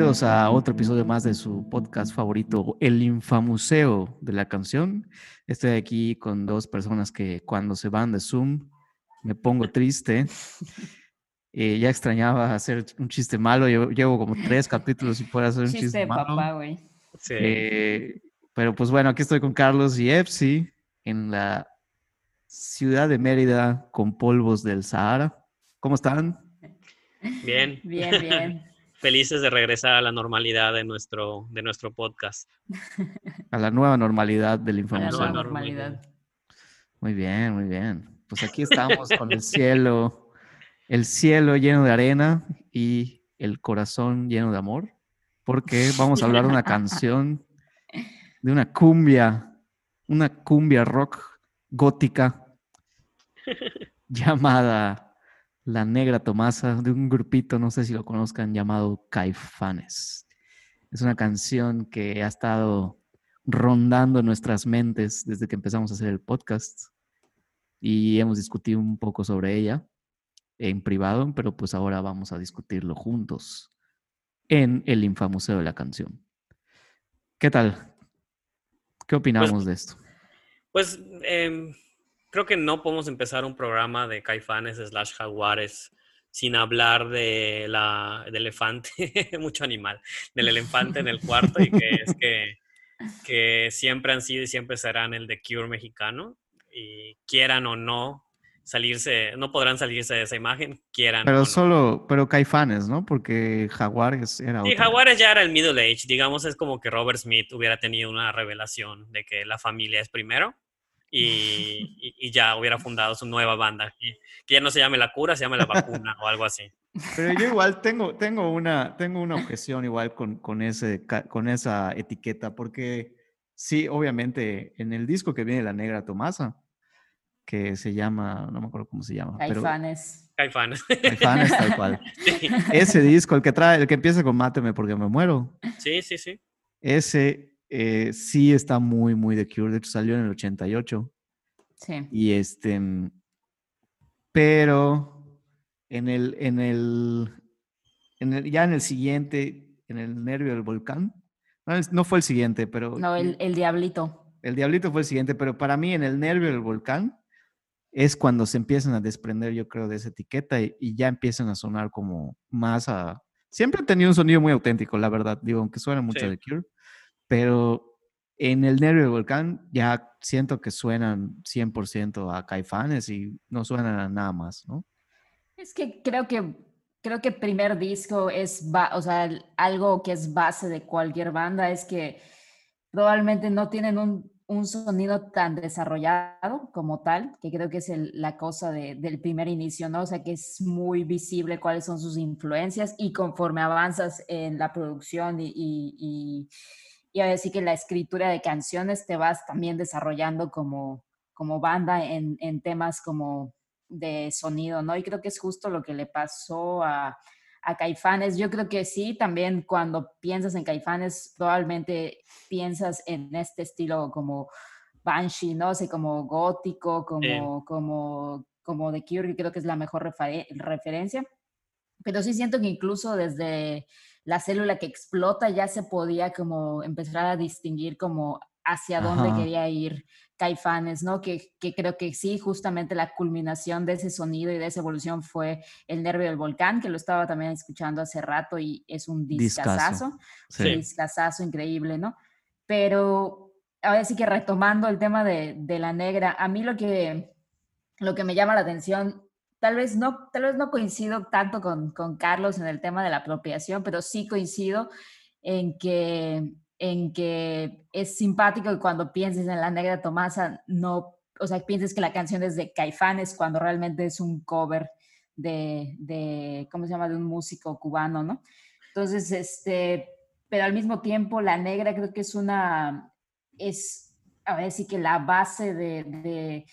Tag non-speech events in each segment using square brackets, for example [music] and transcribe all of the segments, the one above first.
bienvenidos a otro episodio más de su podcast favorito, El Infamuseo de la canción. Estoy aquí con dos personas que cuando se van de Zoom me pongo triste. [laughs] Eh, ya extrañaba hacer un chiste malo. Yo llevo como tres capítulos y puedo hacer un chiste, Chiste de malo. papá, güey. Sí. Eh, pero pues bueno, aquí estoy con Carlos y Epsi en la ciudad de Mérida con polvos del Sahara. ¿Cómo están? Bien, Bien, bien. [laughs] felices de regresar a la normalidad de nuestro, de nuestro podcast. A la nueva normalidad del A la nueva no, normalidad. Muy bien, muy bien. Pues aquí estamos con el cielo, el cielo lleno de arena y el corazón lleno de amor, porque vamos a hablar de una canción, de una cumbia, una cumbia rock gótica [laughs] llamada La Negra Tomasa, de un grupito, no sé si lo conozcan, llamado Caifanes. Es una canción que ha estado rondando nuestras mentes desde que empezamos a hacer el podcast y hemos discutido un poco sobre ella en privado, pero pues ahora vamos a discutirlo juntos en el Infamuseo de la canción. ¿Qué tal? ¿Qué opinamos de esto? Pues em, creo que no podemos empezar un programa de caifanes slash jaguares sin hablar de la, del elefante, [laughs] mucho animal, del elefante en el cuarto y que es que, que siempre han sido y siempre serán el de Cure mexicano y quieran o no salirse, no podrán salirse de esa imagen, quieran Pero no. solo, pero Caifanes, ¿no? Porque Jaguares era Sí, otra. Jaguares ya era el Middle Age, digamos, es como que Robert Smith hubiera tenido una revelación de que la familia es primero y, [laughs] y- y ya hubiera fundado su nueva banda, y- que ya no se llame La Cura, se llame La Vacuna o algo así. Pero yo igual tengo, tengo, una, tengo una objeción igual con, con, ese, con esa etiqueta, porque sí, obviamente, en el disco que viene La Negra Tomasa, que se llama, no me acuerdo cómo se llama, pero Caifanes. Caifanes. Caifanes tal cual. [laughs] Sí, Ese disco, el que trae, el que empieza con Máteme porque me muero, sí, sí, sí. ese eh, sí está muy, muy de Cure, de hecho salió en el 88. Sí. Y este, mm, pero en el, en el, en el, ya en el siguiente, en el nervio del volcán, no, es- no fue el siguiente, pero No, el, el diablito. el diablito fue el siguiente, pero para mí en el nervio del volcán es cuando se empiezan a desprender, yo creo, de esa etiqueta y, y ya empiezan a sonar como más a... Siempre han tenido un sonido muy auténtico, la verdad, digo, aunque suena mucho Sí. de Cure, pero en el nervio del volcán ya siento que suenan 100% a Caifanes y no suenan a nada más, ¿no? Es que creo que creo que primer disco es, o sea, algo que es base de cualquier banda es que probablemente no tienen un, un sonido tan desarrollado como tal, que creo que es el- la cosa de- del primer inicio, ¿no? O sea, que es muy visible cuáles son sus influencias y conforme avanzas en la producción y, y, y, y ahora sí que la escritura de canciones te vas también desarrollando como, como banda en, en temas como de sonido, ¿no? Y creo que es justo lo que le pasó a, a Caifanes. Yo creo que sí, también cuando piensas en Caifanes, probablemente piensas en este estilo como Banshee, ¿no? O sea, como gótico, como, como, como The Cure, que creo que es la mejor refere- referencia. Pero sí siento que incluso desde la célula que explota ya se podía como empezar a distinguir como hacia dónde Ajá. quería ir Caifanes, ¿no? Que, que creo que sí, justamente la culminación de ese sonido y de esa evolución fue El Nervio del Volcán, que lo estaba también escuchando hace rato y es un discazazo, Sí. Sí. discazazo increíble, ¿no? Pero ahora sí que retomando el tema de, de la negra, a mí lo que, lo que me llama la atención, tal vez no, tal vez no coincido tanto con, con Carlos en el tema de la apropiación, pero sí coincido en que, en que es simpático que cuando pienses en la negra Tomasa, no, o sea, pienses que la canción es de Caifanes cuando realmente es un cover de, de, ¿cómo se llama?, de un músico cubano, ¿no? Entonces, este, pero al mismo tiempo la negra creo que es una, es, a ver, sí que la base de, de,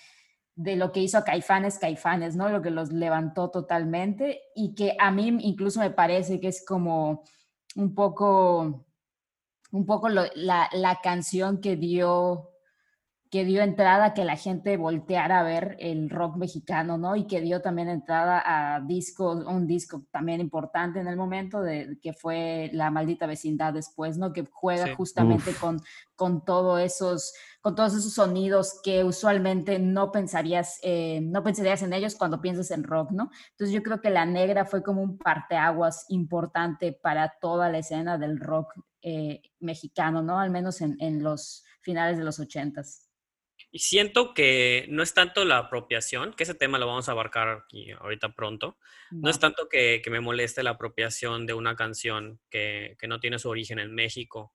de lo que hizo a Caifanes, Caifanes, ¿no? Lo que los levantó totalmente y que a mí incluso me parece que es como un poco, un poco la, la canción que dio que dio entrada a que la gente volteara a ver el rock mexicano, ¿no? Y que dio también entrada a discos, un disco también importante en el momento, de, que fue La Maldita Vecindad después, ¿no? Que juega justamente con, con, todo esos, con todos esos sonidos que usualmente no pensarías, eh, no pensarías en ellos cuando piensas en rock, ¿no? Entonces yo creo que La Negra fue como un parteaguas importante para toda la escena del rock eh, mexicano, ¿no? Al menos en, en los finales de los ochentas. Y siento que no es tanto la apropiación, que ese tema lo vamos a abarcar aquí ahorita pronto, no, es tanto que, me moleste la apropiación de una canción que, que, no tiene su origen en México,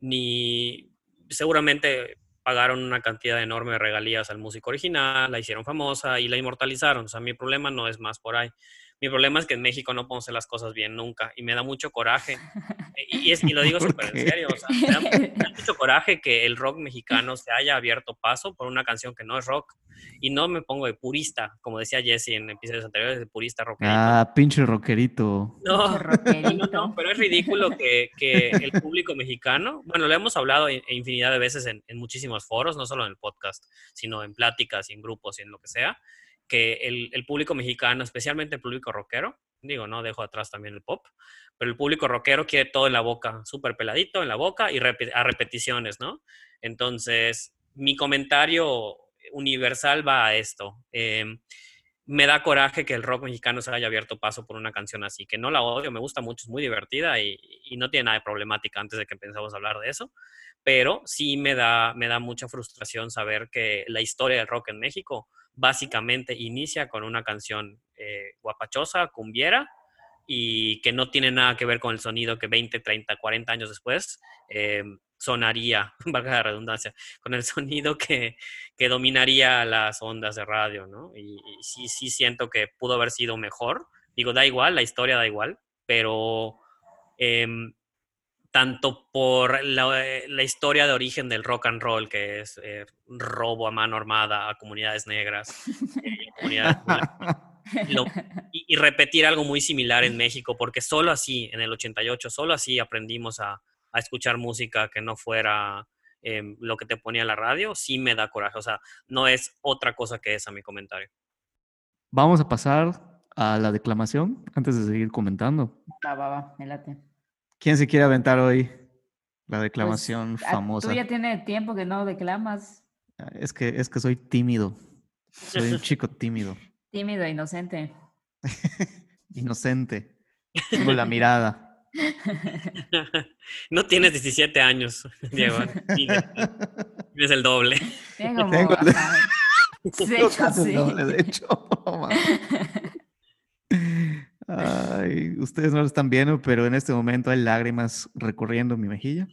ni seguramente pagaron una cantidad enorme de regalías al músico original, la hicieron famosa y la inmortalizaron. O sea, mi problema no es más por ahí. Mi problema es que en México no podemos hacer las cosas bien nunca y me da mucho coraje. [laughs] Y, es, y lo digo súper en serio, o sea, me da, [laughs] mucho coraje que el rock mexicano se haya abierto paso por una canción que no es rock. Y no me pongo de purista, como decía Jesse en episodios anteriores, de purista rockerito. Ah, pinche rockerito. No, [laughs] no, pero es ridículo que, que, el público mexicano, bueno, lo hemos hablado infinidad de veces en, en muchísimos foros, no solo en el podcast, sino en pláticas, en grupos y en lo que sea, que el, público mexicano, especialmente el público rockero, digo, no dejo atrás también el pop, pero el público rockero quiere todo en la boca, súper peladito en la boca y a repeticiones, ¿no? Entonces, mi comentario universal va a esto. Em, me da coraje que el rock mexicano se haya abierto paso por una canción así, que no la odio, me gusta mucho, es muy divertida y, no tiene nada de problemática antes de que empezamos a hablar de eso, pero sí me da, me da mucha frustración saber que la historia del rock en México básicamente inicia con una canción eh, guapachosa, cumbiera, y que no tiene nada que ver con el sonido que 20, 30, 40 años después eh, sonaría, [laughs] valga la redundancia, con el sonido que, que, dominaría las ondas de radio, ¿no? Y, sí, sí siento que pudo haber sido mejor. Digo, da igual, la historia da igual, pero em, tanto por la, historia de origen del rock and roll, que es eh, robo a mano armada a comunidades negras [laughs] y, repetir algo muy similar en México, porque solo así, en el 88, solo así aprendimos a, escuchar música que no fuera em, lo que te ponía la radio, sí me da coraje. O sea, no es otra cosa que esa mi comentario. Vamos a pasar a la declamación antes de seguir comentando. Va, va, va, me late. ¿Quién se quiere aventar hoy? La pues, declamación ah, famosa. Tú ya tiene tiempo que no declamas. Ah, es que, es que soy tímido. Soy un [laughs] chico tímido. Tímido, inocente. [laughs] inocente. Tengo la mirada. [laughs] No tienes 17 años, Diego. Tienes el doble. Tengo, Tengo el... De hecho, sí. doble, de hecho. Ay, ustedes no lo están viendo, pero en este momento hay lágrimas recorriendo mi mejilla.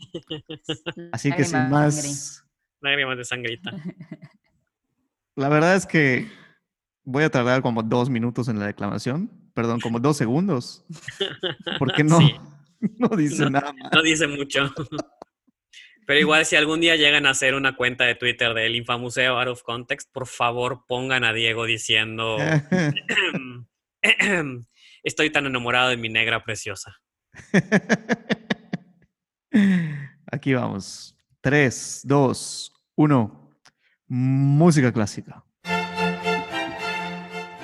Así que sin más. Lágrimas de sangrita. La verdad es que voy a tardar como dos minutos en la declamación. Perdón, como dos segundos. Porque no, no dice nada más. No dice mucho. Pero igual, si algún día llegan a hacer una cuenta de Twitter del Infamuseo Out of Context, por favor pongan a Diego diciendo. Estoy tan enamorado de mi negra preciosa. [laughs] Aquí vamos. Tres, dos, uno. Música clásica.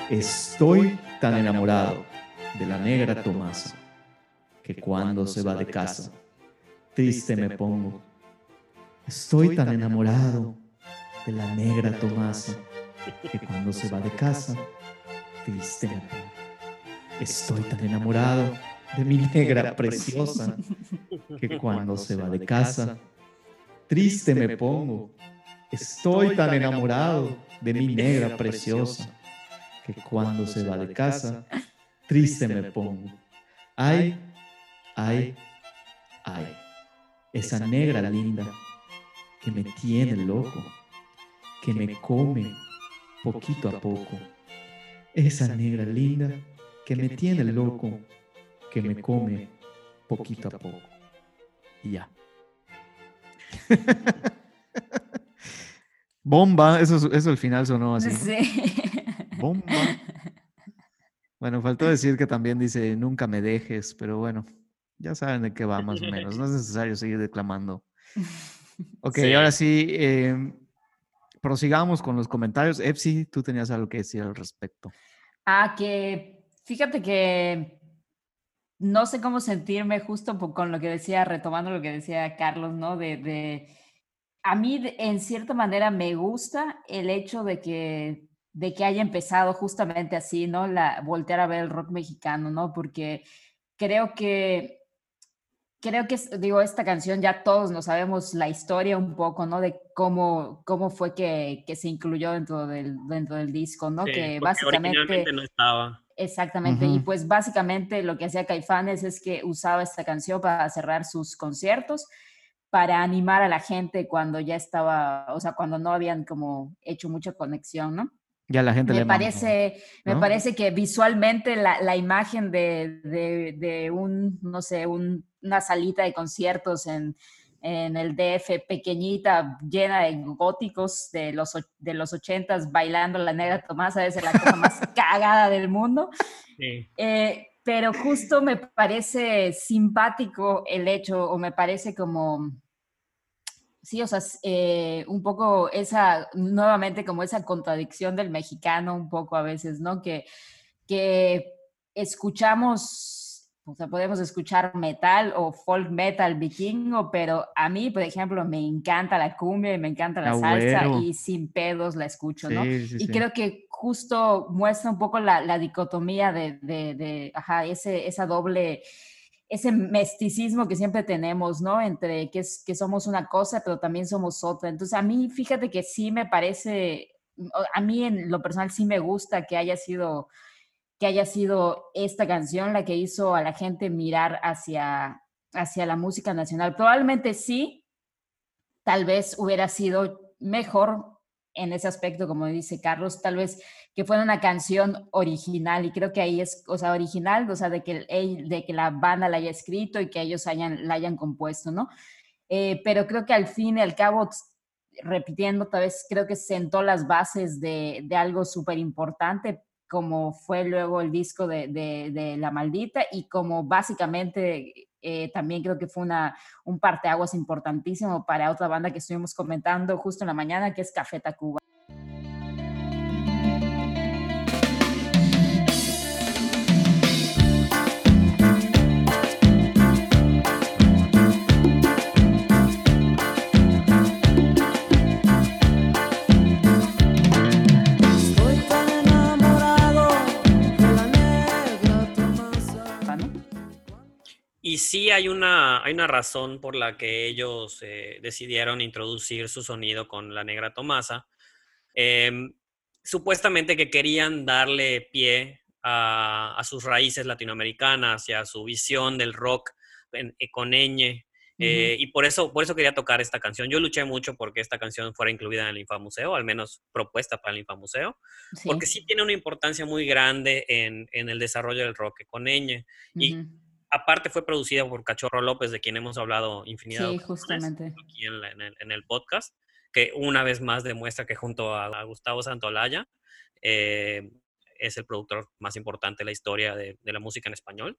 Estoy tan enamorado de la negra Tomasa que cuando se va de casa, triste me pongo. Estoy tan enamorado de la negra Tomasa que cuando se va de casa, triste me pongo. Estoy tan enamorado de mi negra preciosa que [laughs] cuando se va de casa, triste me pongo. Estoy tan enamorado de mi negra preciosa que cuando se va de casa, [laughs] triste me pongo. Ay, ay, ay, esa negra linda que me tiene loco, que me come poquito a poco. Esa negra linda que me tiene loco, que me come poquito a poco. Y ya. [laughs] Bomba, eso, eso al final sonó así. Sí. [laughs] Bomba. Bueno, faltó decir que también dice nunca me dejes, pero bueno, ya saben de qué va más o menos. No es necesario seguir declamando. [laughs] Ok, ahora sí, em, prosigamos con los comentarios. Epsi, tú tenías algo que decir al respecto. Ah, que fíjate que no sé cómo sentirme justo con lo que decía, retomando lo que decía Carlos, ¿no? De, a mí en cierta manera me gusta el hecho de que, de que haya empezado justamente así, ¿no? La, voltear a ver el rock mexicano, ¿no? Porque creo que creo que, digo, esta canción ya todos nos sabemos la historia un poco, ¿no? De cómo, cómo fue que, que se incluyó dentro del, dentro del disco, ¿no? que básicamente... no estaba. Exactamente, y pues básicamente lo que hacía Caifanes es que usaba esta canción para cerrar sus conciertos, para animar a la gente cuando ya estaba, o sea, cuando no habían como hecho mucha conexión, ¿no? Ya la gente me le parece, Me parece que visualmente la, la imagen de, de, de, un, no sé, un, una salita de conciertos en, en el DF pequeñita, llena de góticos de los, de los ochentas, bailando la negra Tomasa, ser la cosa más [laughs] cagada del mundo. Eh, pero justo me parece simpático el hecho, o me parece como, sí, o sea, eh, un poco esa, nuevamente como esa contradicción del mexicano, un poco a veces, ¿no? Que, que escuchamos o sea, podemos escuchar metal o folk metal vikingo, pero a mí, por ejemplo, me encanta la cumbia y me encanta la salsa y sin pedos la escucho, ¿no? y creo que justo muestra un poco la, la dicotomía de, de, de, ajá, ese, esa doble, ese mesticismo que siempre tenemos, ¿no? Entre que, es, que somos una cosa, pero también somos otra. Entonces, a mí, fíjate que sí me parece, a mí en lo personal sí me gusta que haya sido que haya sido esta canción la que hizo a la gente mirar hacia, hacia la música nacional. Probablemente sí, tal vez hubiera sido mejor en ese aspecto, como dice Carlos, tal vez que fuera una canción original y creo que ahí es, o sea, original, o sea, de que, de que la banda la haya escrito y que ellos hayan, la hayan compuesto, ¿no? Eh, pero creo que al fin y al cabo, repitiendo, tal vez creo que sentó las bases de, de algo súper importante como fue luego el disco de, de, La Maldita y como básicamente eh, también creo que fue una, un parteaguas importantísimo para otra banda que estuvimos comentando justo en la mañana, que es Café Tacuba. Y sí hay una, hay una razón por la que ellos eh, decidieron introducir su sonido con la negra Tomasa. Em, supuestamente que querían darle pie a, sus raíces latinoamericanas y a su visión del rock en, eh, con ñ. Eh, y por eso, por eso quería tocar esta canción. Yo luché mucho porque esta canción fuera incluida en el Infamuseo, al menos propuesta para el Infamuseo, porque sí tiene una importancia muy grande en, en el desarrollo del rock con ñ. Y aparte fue producida por Cachorro López, de quien hemos hablado infinidad sí, justamente. aquí en, el, podcast, que una vez más demuestra que junto a, Gustavo Santolaya eh, es el productor más importante de la historia de, la música en español.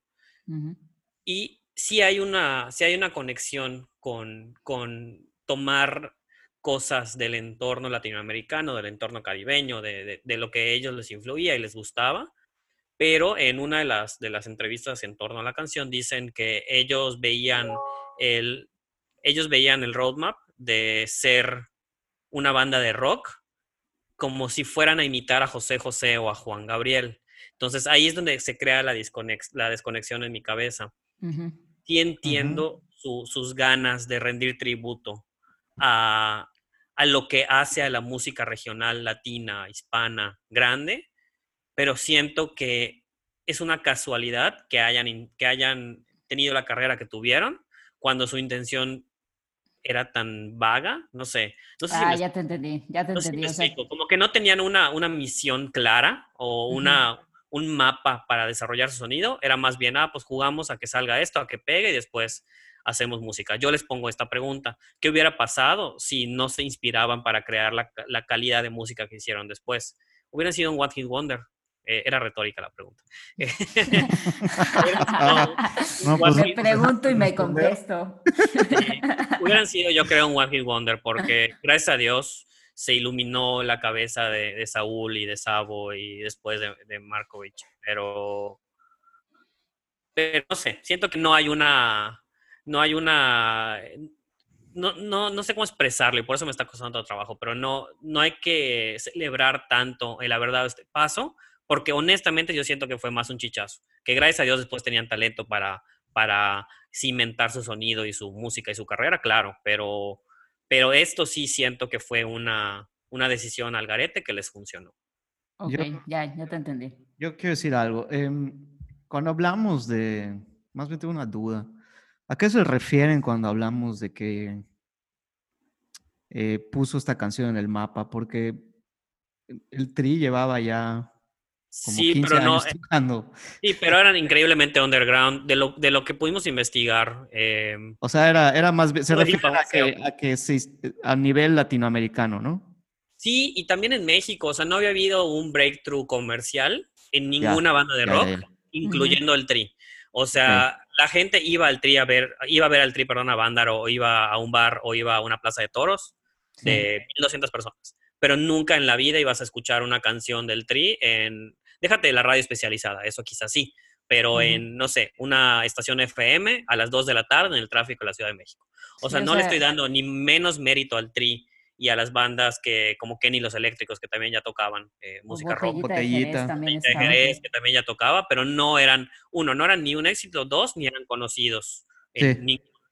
Y sí hay una, sí hay una conexión con, con tomar cosas del entorno latinoamericano, del entorno caribeño, de, de, lo que a ellos les influía y les gustaba, pero en una de las, de las entrevistas en torno a la canción dicen que ellos veían el, ellos veían el roadmap de ser una banda de rock como si fueran a imitar a José José o a Juan Gabriel. Entonces ahí es donde se crea la, la desconexión en mi cabeza. Y entiendo sus ganas de rendir tributo a, a, lo que hace a la música regional latina, hispana, grande, pero siento que es una casualidad que hayan, que hayan tenido la carrera que tuvieron cuando su intención era tan vaga, no sé. ah, ya te entendí, ya te entendí. Como que no tenían una, una misión clara o una, un mapa para desarrollar su sonido, era más bien, ah, pues jugamos a que salga esto, a que pegue y después hacemos música. Yo les pongo esta pregunta, ¿qué hubiera pasado si no se inspiraban para crear la, la calidad de música que hicieron después? Hubieran sido un What Hit Wonder, eh, era retórica la pregunta. [laughs] [laughs] no, pues, me pregunto y me contesto. hubieran sido, yo creo, un One Hit Wonder, porque gracias a Dios se iluminó la cabeza de, Saúl y de Sabo y después de, de Markovich. Pero, pero no sé, siento que no hay una, no hay una, no, no, no sé cómo expresarlo y por eso me está costando trabajo, pero no, no hay que celebrar tanto el haber dado este paso, porque honestamente yo siento que fue más un chichazo, que gracias a Dios después tenían talento para, para cimentar su sonido y su música y su carrera, claro, pero, pero esto sí siento que fue una, una decisión al garete que les funcionó. Ok, ya, ya te entendí. Yo quiero decir algo. Em, cuando hablamos de, más bien tengo una duda. ¿A qué se refieren cuando hablamos de que eh, puso esta canción en el mapa? Porque el Tri llevaba ya sí, 15 pero no, eh, Sí, pero eran increíblemente underground de lo, de lo que pudimos investigar. Em, o sea, era, era más se refiere a que, a que a nivel latinoamericano, ¿no? Sí, y también en México, o sea, no había habido un breakthrough comercial en ninguna banda de rock, incluyendo el Tri. O sea, la gente iba al tri a ver, iba a ver al tri, perdón, a Vándaro, o iba a un bar, o iba a una plaza de toros de 1200 personas. Pero nunca en la vida ibas a escuchar una canción del tri en, déjate la radio especializada, eso quizás sí, pero en, no sé, una estación FM a las 2 de la tarde en el tráfico de la Ciudad de México. O sea, no le estoy dando ni menos mérito al tri y a las bandas que como Kenny Los Eléctricos, que también ya tocaban eh, música rock. Botellita. también que también ya tocaba, pero no eran, uno, no eran ni un éxito, dos, ni eran conocidos en,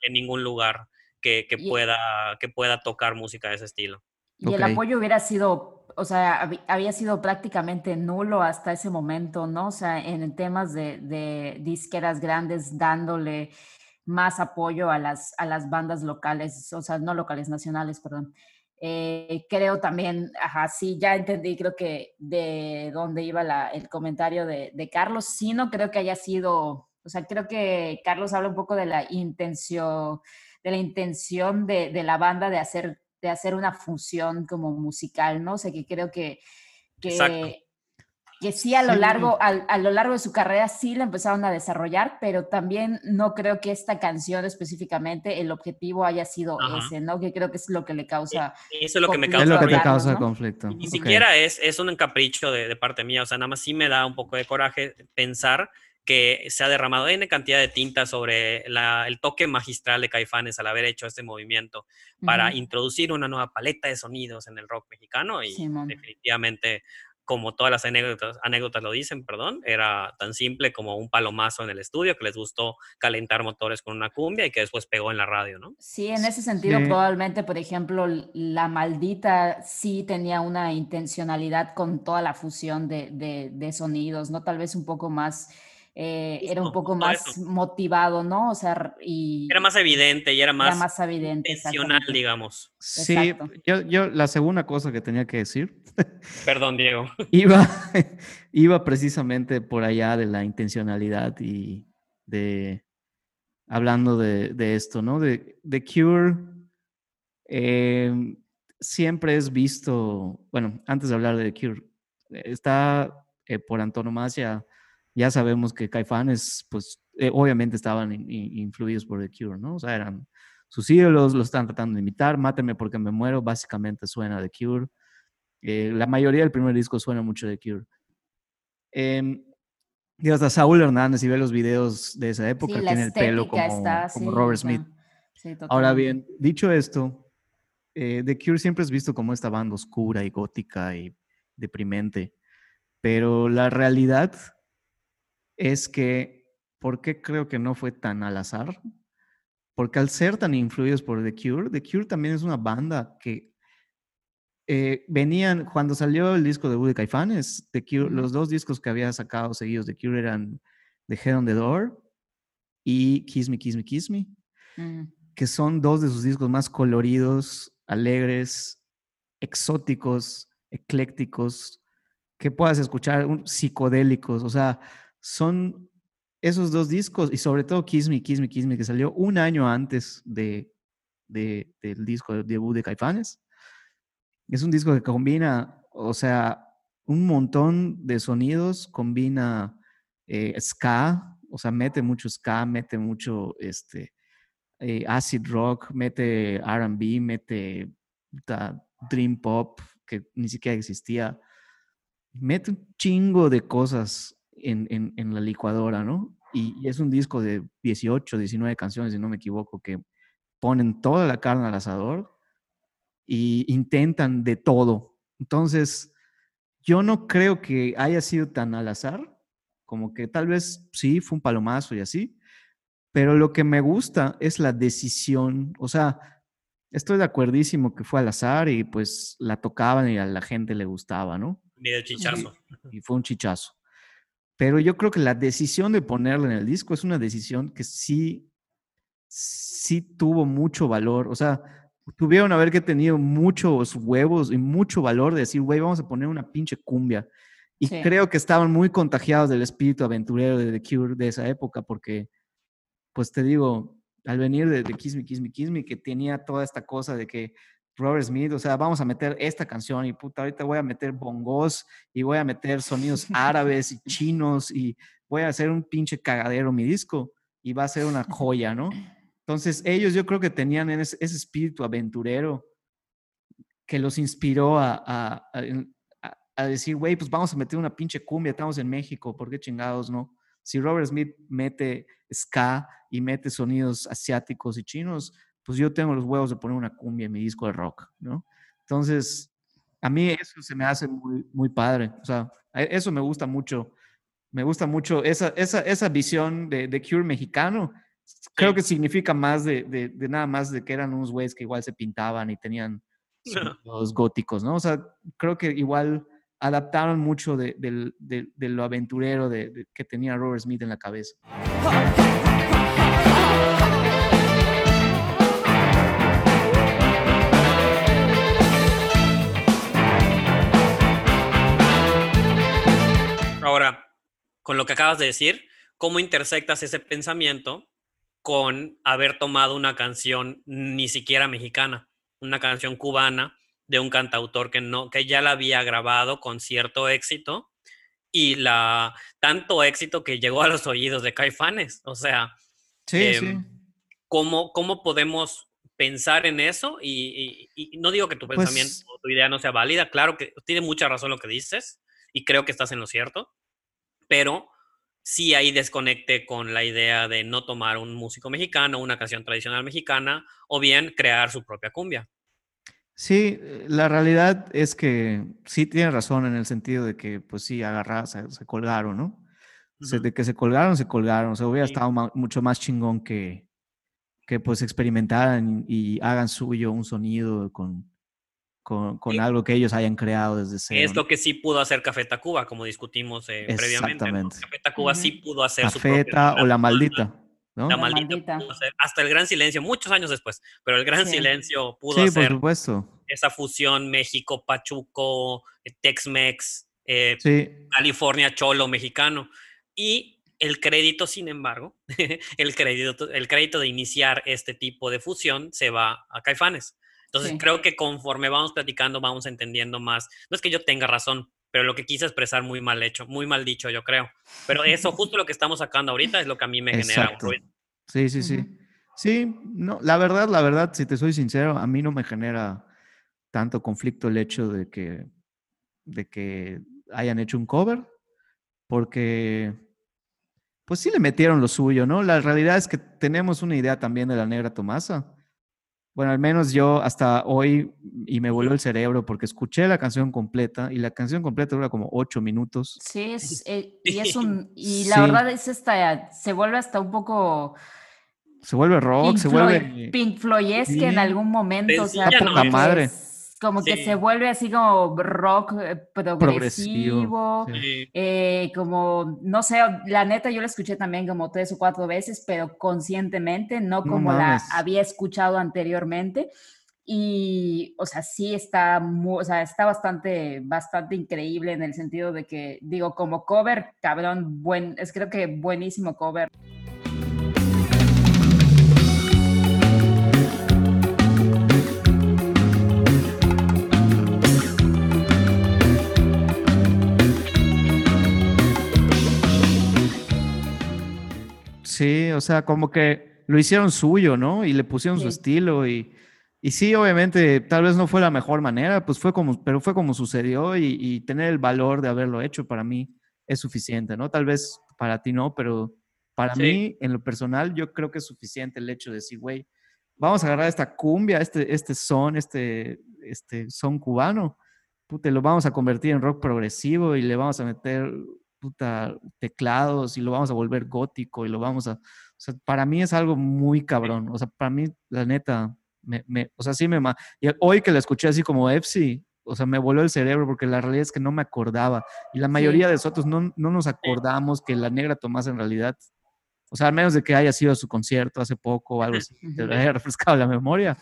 ningún lugar que, pueda, que pueda tocar música de ese estilo. Y el apoyo hubiera sido, o sea, había sido prácticamente nulo hasta ese momento, ¿no? O sea, en temas de, de disqueras grandes dándole más apoyo a las, a las bandas locales, o sea, no locales, nacionales, perdón. Eh, creo también, ajá, sí, ya entendí, creo que de dónde iba el comentario de, Carlos, sí, no creo que haya sido, o sea, creo que Carlos habla un poco de la intención, de la intención de, de la banda de hacer, de hacer una función como musical, ¿no? O sea, que creo que, que que sí a lo, Largo, a, lo largo de su carrera sí la empezaron a desarrollar, pero también no creo que esta canción específicamente el objetivo haya sido ese, ¿no? Que creo que es lo que le e, causa Eso es lo que me causa, es lo que te causa conflicto. Ni siquiera es, es un capricho de, parte mía, o sea, nada más sí me da un poco de coraje pensar que se ha derramado N cantidad de tinta sobre el toque magistral de Caifanes al haber hecho este movimiento para introducir una nueva paleta de sonidos en el rock mexicano y definitivamente como todas las anécdotas, anécdotas lo dicen, perdón, era tan simple como un palomazo en el estudio que les gustó calentar motores con una cumbia y que después pegó en la radio, ¿no? Sí, en ese sentido, probablemente, por ejemplo, La Maldita sí tenía una intencionalidad con toda la fusión de, de, de sonidos, ¿no? Tal vez un poco más eh, era un poco más motivado, ¿no? O sea, y... Era más evidente y era más, más evidente, intencional, digamos. Sí, yo, yo, la segunda cosa que tenía que decir. [laughs] Perdón, Diego. iba, [laughs] iba precisamente por allá de la intencionalidad y de, hablando de, de esto, ¿no? De, de Cure, eh, siempre es visto, bueno, antes de hablar de Cure, está eh, por antonomasia ya sabemos que Caifanes, pues eh, obviamente estaban influidos por The Cure, ¿no? O sea, eran sus ídolos, los están tratando de imitar, Máteme porque me muero, básicamente suena The Cure. Eh, la mayoría del primer disco suena mucho The Cure. Eh, y hasta Saúl Hernández, y ve los videos de esa época, tiene el pelo como, como Robert Smith. Ahora bien, dicho esto, eh, The Cure siempre es visto como esta banda oscura y gótica y deprimente, pero la realidad es que, ¿por qué creo que no fue tan al azar? Porque al ser tan influidos por The Cure, The Cure también es una banda que eh, venían, cuando salió el disco de Woody Caifanes, The Cure, los dos discos que había sacado seguidos de Cure eran The Head on the Door y Kiss Me, Kiss Me, Kiss Me, mm. que son dos de sus discos más coloridos, alegres, exóticos, eclécticos, que puedas escuchar, psicodélicos, o sea, son esos dos discos y sobre todo Kiss Me, Kiss Me, Kiss Me, que salió un año antes de, del disco de debut de Caifanes. Es un disco que combina, o sea, un montón de sonidos, combina eh, ska, o sea, mete mucho ska, mete mucho este, eh, acid rock, mete RB, mete Dream Pop que ni siquiera existía. Mete un chingo de cosas en, en, la licuadora, ¿no? Y, y, es un disco de 18, 19 canciones, si no me equivoco, que ponen toda la carne al asador y intentan de todo. Entonces, yo no creo que haya sido tan al azar, como que tal vez sí, fue un palomazo y así, pero lo que me gusta es la decisión, o sea, estoy de acuerdísimo que fue al azar y pues la tocaban y a la gente le gustaba, ¿no? Ni de chichazo. Y, fue un chichazo. Pero yo creo que la decisión de ponerla en el disco es una decisión que sí, sí tuvo mucho valor. O sea, tuvieron haber que tenido muchos huevos y mucho valor de decir, güey, vamos a poner una pinche cumbia. Y creo que estaban muy contagiados del espíritu aventurero de The Cure de esa época, porque, pues te digo, al venir de, de Kiss Me, Kiss Me, Kiss Me, que tenía toda esta cosa de que Robert Smith, o sea, vamos a meter esta canción y puta, ahorita voy a meter bongos y voy a meter sonidos [laughs] árabes y chinos y voy a hacer un pinche cagadero mi disco y va a ser una joya, ¿no? Entonces, ellos yo creo que tenían ese, espíritu aventurero que los inspiró a, a, a, a decir, güey, pues vamos a meter una pinche cumbia, estamos en México, ¿por qué chingados no? Si Robert Smith mete ska y mete sonidos asiáticos y chinos, pues yo tengo los huevos de poner una cumbia en mi disco de rock, ¿no? Entonces, a mí eso se me hace muy, muy padre. O sea, eso me gusta mucho. Me gusta mucho esa, esa, esa visión de, de Cure mexicano. Creo que significa más de, de, de, nada más de que eran unos güeyes que igual se pintaban y tenían los góticos, ¿no? O sea, creo que igual adaptaron mucho de, lo aventurero que tenía Robert Smith en la cabeza. Con lo que acabas de decir, ¿cómo intersectas ese pensamiento con haber tomado una canción ni siquiera mexicana, una canción cubana de un cantautor que no que ya la había grabado con cierto éxito y la tanto éxito que llegó a los oídos de Caifanes, o sea, sí, sí. Em, ¿cómo, ¿cómo, podemos pensar en eso? Y, no digo que tu pues pensamiento o tu idea no sea válida, claro que tiene mucha razón lo que dices y creo que estás en lo cierto, pero sí hay desconecte con la idea de no tomar un músico mexicano, una canción tradicional mexicana, o bien crear su propia cumbia. Sí, la realidad es que sí tiene razón en el sentido de que, pues sí, agarraron, se, colgaron, ¿no? de que se colgaron, se colgaron. O sea, hubiera estado mucho más chingón que, que pues experimentaran y hagan suyo un sonido con, con, con algo que ellos hayan creado desde cero. Es lo que sí pudo hacer Café Tacuba, como discutimos eh, previamente. Café Tacuba sí pudo hacer Café su o La Maldita. La maldita, hasta el gran silencio, muchos años después, pero el gran silencio pudo sí, hacer por esa fusión México, Pachuco, Tex-Mex, eh, California, Cholo, mexicano. Y el crédito, sin embargo, [laughs] el crédito, el crédito de iniciar este tipo de fusión se va a Caifanes. Entonces creo que conforme vamos platicando, vamos entendiendo más. No es que yo tenga razón, pero lo que quise expresar muy mal hecho, muy mal dicho, yo creo. Pero eso, justo lo que estamos sacando ahorita, es lo que a mí me genera un ruido. Sí, sí, sí. Sí, no, la verdad, la verdad, si te soy sincero, a mí no me genera tanto conflicto el hecho de que, de que hayan hecho un cover, porque pues sí le metieron lo suyo, ¿no? La realidad es que tenemos una idea también de la negra Tomasa bueno, al menos yo hasta hoy, y me volvió el cerebro porque escuché la canción completa y la canción completa dura como ocho minutos. Sí, es, eh, y es un, y la verdad es esta, se vuelve hasta un poco... Se vuelve rock, se vuelve... Pink Floyd es que en algún momento, o sea, poca madre como que se vuelve así como rock eh, progresivo, eh, como, no sé, la neta yo la escuché también como tres o cuatro veces, pero conscientemente, no como la había escuchado anteriormente. Y, o sea, sí está, muy, o sea, está bastante, bastante increíble en el sentido de que, digo, como cover, cabrón, buen, es creo que buenísimo cover. Sí, o sea, como que lo hicieron suyo, ¿no? Y le pusieron su estilo y, Y sí, obviamente, tal vez no fue la mejor manera, pues fue como, pero fue como sucedió y, y tener el valor de haberlo hecho para mí es suficiente, ¿no? Tal vez para ti no, pero para Sí. mí, en lo personal, yo creo que es suficiente el hecho de decir, güey, vamos a agarrar esta cumbia, este, este son, este, este son cubano, puta, lo vamos a convertir en rock progresivo y le vamos a meter puta, teclados y lo vamos a volver gótico y lo vamos a... O sea, para mí es algo muy cabrón. O sea, para mí, la neta, me, me- o sea, sí me... Y hoy que la escuché así como Epsi, o sea, me voló el cerebro porque la realidad es que no me acordaba. Y la mayoría de nosotros no, no nos acordamos que la negra Tomás en realidad... O sea, al menos de que haya sido a su concierto hace poco o algo así, te Ujú. haya refrescado la memoria.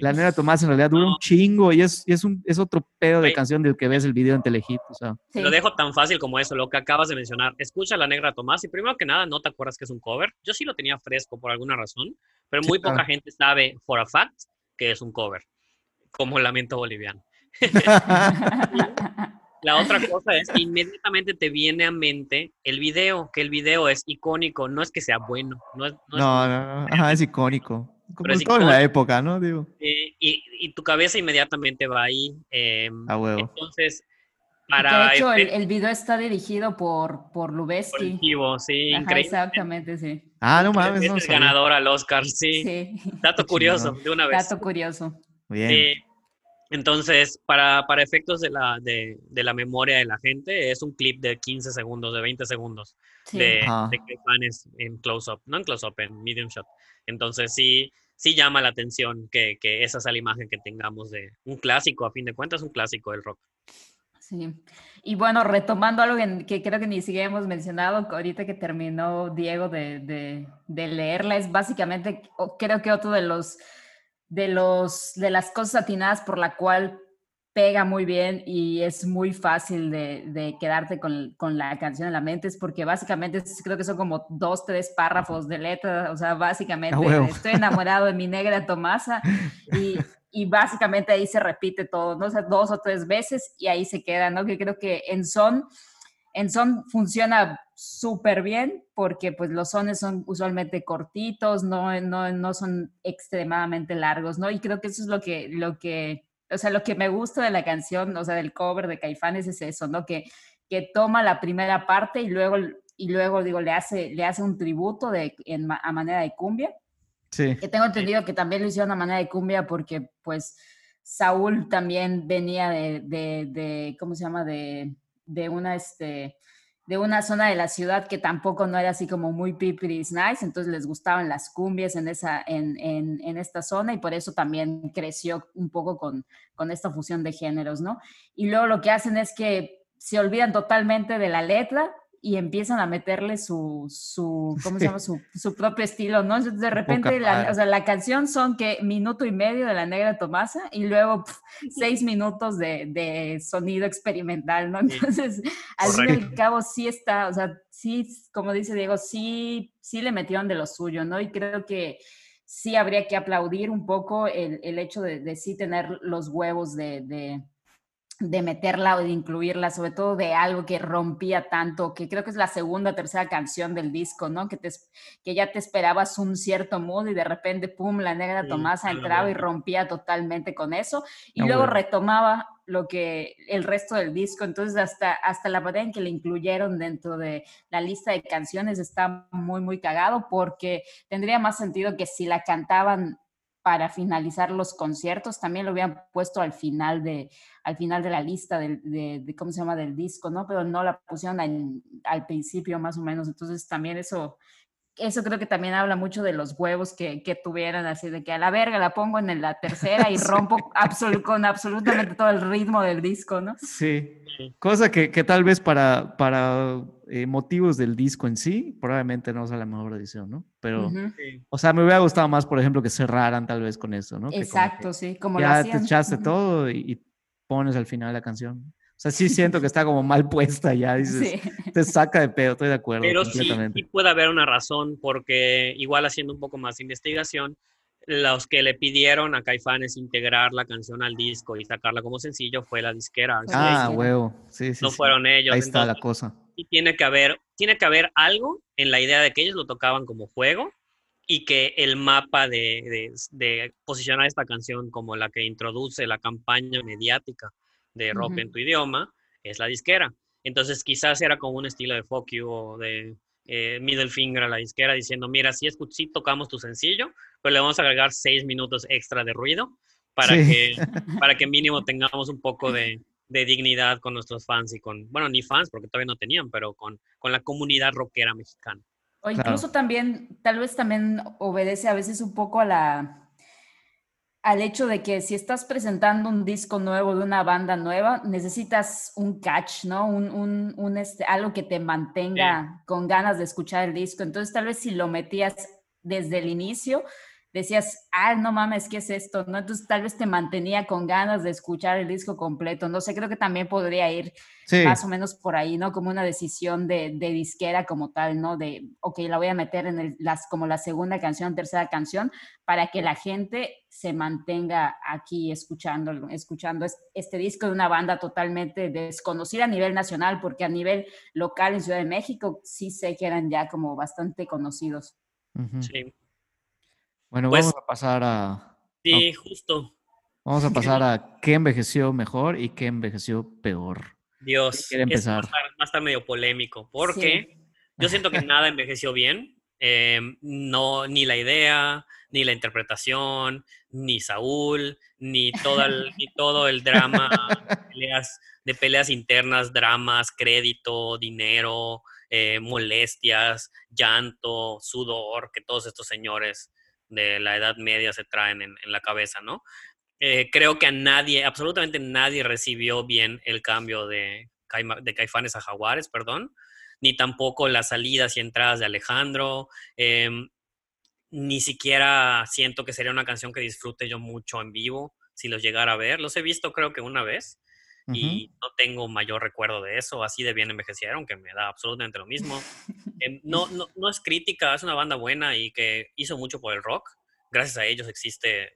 La negra Tomás en realidad dura un chingo y es, y es, un, es otro pedo de canción del que ves el video en Telehit. O sea, Sí. Lo dejo tan fácil como eso, lo que acabas de mencionar. Escucha la negra Tomás y primero que nada no te acuerdas que es un cover. Yo sí lo tenía fresco por alguna razón, pero Sí, muy claro. poca gente sabe for a fact que es un cover, como Lamento Boliviano. [laughs] [laughs] La otra cosa es que inmediatamente te viene a mente el video, que el video es icónico, no es que sea bueno, no es, no es- No, no, no. Ajá, es icónico. Como es todo en la época, ¿no? Digo, eh, y, y tu cabeza inmediatamente va ahí. eh, a huevo. entonces, para de hecho, el, efectos el video está dirigido por, por Lubeski. colectivos, sí, Ajá, increíble. exactamente, sí. Ah, no mames, es no el sabía. ganador al Oscar, sí. Sí, Dato curioso, de una vez. dato curioso. Bien. Sí. Entonces, para, para efectos de la, de, de la memoria de la gente, es un clip de 15 segundos, de 20 segundos Sí. de, de Caifanes en close-up, no en close-up, en medium shot. Entonces, sí, sí llama la atención que, que esa sea la imagen que tengamos de un clásico, a fin de cuentas, un clásico del rock. Sí. Y bueno, retomando algo que, que creo que ni siquiera hemos mencionado, ahorita que terminó Diego de, de- de leerla, es básicamente, creo que otro de los, de los, de las cosas atinadas por la cual pega muy bien y es muy fácil de, de quedarte con, con la canción en la mente, es porque básicamente es- creo que son como dos, tres párrafos de letra, o sea, básicamente huevo. estoy enamorado de mi negra Tomasa y, y básicamente ahí se repite todo, ¿no? O sea, dos o tres veces y ahí se queda, ¿no? Que creo que en son, en son funciona súper bien porque pues los sones son usualmente cortitos, no, no, no son extremadamente largos, ¿no? Y creo que eso es lo que, lo que, o sea, lo que me gusta de la canción, o sea, del cover de Caifanes es eso, ¿no? Que, que toma la primera parte y luego, y luego digo, le hace, le hace un tributo de, en, a manera de cumbia Sí. que tengo entendido que también lo hicieron a manera de cumbia porque pues Saúl también venía de, de, de ¿cómo se llama? De, de una, este, de una zona de la ciudad que tampoco no era así como muy pipiris nice, entonces les gustaban las cumbias en, esa, en, en, en esta zona y por eso también creció un poco con, con esta fusión de géneros, ¿no? Y luego lo que hacen es que se olvidan totalmente de la letra y empiezan a meterle su, su ¿cómo se llama? Su, su propio estilo, ¿no? Entonces, de repente, la, o sea, la canción son que minuto y medio de la negra Tomasa y luego pf, seis minutos de, de sonido experimental, ¿no? Entonces, al fin y al cabo sí está, o sea, sí, como dice Diego, sí, sí le metieron de lo suyo, ¿no? Y creo que sí habría que aplaudir un poco el, el hecho de, de sí tener los huevos de, de, de meterla o de incluirla, sobre todo de algo que rompía tanto, que creo que es la segunda o tercera canción del disco, ¿no? Que, te, que ya te esperabas un cierto mood y de repente, pum, la negra Sí, Tomasa entraba y rompía totalmente con eso y luego bueno. retomaba lo que el resto del disco, entonces hasta, hasta la manera en que le incluyeron dentro de la lista de canciones está muy, muy cagado porque tendría más sentido que si la cantaban para finalizar los conciertos, también lo hubieran puesto al final de, al final de la lista del, de, de, ¿cómo se llama?, del disco, ¿no? Pero no la pusieron al, al principio más o menos, entonces también eso, eso creo que también habla mucho de los huevos que, que tuvieran, así de que a la verga la pongo en la tercera y [laughs] Sí. rompo con absolutamente todo el ritmo del disco, ¿no? Sí. Sí. Cosa que, que tal vez para, para eh, motivos del disco en sí, probablemente no sea la mejor decisión, ¿no? Pero. Sí. o sea, me hubiera gustado más, por ejemplo, que cerraran tal vez con eso, ¿no? Que como que Exacto, sí, como lo ya te echaste todo y, y pones al final la canción. O sea, sí siento que está como mal [laughs] puesta ya, dices, Sí. te saca de pedo, estoy de acuerdo Pero sí, completamente. sí puede haber una razón, porque igual haciendo un poco más de investigación, los que le pidieron a Caifanes integrar la canción al disco y sacarla como sencillo fue la disquera. ¿sí? la Ah, disquera. huevo, sí, sí. no sí. fueron ellos. Ahí está la entonces, cosa. sí tiene que haber, tiene que haber algo en la idea de que ellos lo tocaban como juego y que el mapa de, de, posicionar esta canción como la que introduce la campaña mediática de rock en tu idioma es la disquera. Entonces quizás era como un estilo de fuck you o de eh, middle finger a la disquera diciendo, mira, sí, sí tocamos tu sencillo, pero le vamos a agregar seis minutos extra de ruido para, que, [laughs] para que mínimo tengamos un poco de, de, dignidad con nuestros fans y con, bueno, ni fans porque todavía no tenían, pero con, con la comunidad rockera mexicana. O incluso también, tal vez también obedece a veces un poco a la, al hecho de que si estás presentando un disco nuevo de una banda nueva, necesitas un catch, ¿no? Un, un, un este, algo que te mantenga con ganas de escuchar el disco. Entonces, tal vez si lo metías desde el inicio, decías, ah, no mames, ¿qué es esto? ¿No? Entonces tal vez te mantenía con ganas de escuchar el disco completo. No sé, creo que también podría ir más o menos por ahí, ¿no? Como una decisión de, de, disquera como tal, ¿no? De, ok, la voy a meter en el, las, como la segunda canción, tercera canción, para que la gente se mantenga aquí escuchando, escuchando este disco de una banda totalmente desconocida a nivel nacional, porque a nivel local en Ciudad de México sí sé que eran ya como bastante conocidos. Sí. Bueno, pues vamos a pasar a... Sí, justo. Vamos a pasar [laughs] a qué envejeció mejor y qué envejeció peor. Dios, empezar? va, a estar, medio polémico, porque yo siento que nada envejeció bien. Em, no, ni la idea, ni la interpretación, ni Saúl, ni, todo el, ni todo el drama de [laughs] peleas, de peleas internas, dramas, crédito, dinero, eh, molestias, llanto, sudor, que todos estos señores de la Edad Media se traen en, la cabeza, ¿no? Eh, creo que a nadie, absolutamente nadie recibió bien el cambio de, Caifanes a Jaguares, perdón, ni tampoco las salidas y entradas de Alejandro. Em, ni siquiera siento que sería una canción que disfrute yo mucho en vivo si los llegara a ver. Los he visto creo que una vez y no tengo mayor recuerdo de eso. Así de bien envejecieron que me da absolutamente lo mismo. [laughs] Em, no, no, no es crítica, es una banda buena y que hizo mucho por el rock. Gracias a ellos existe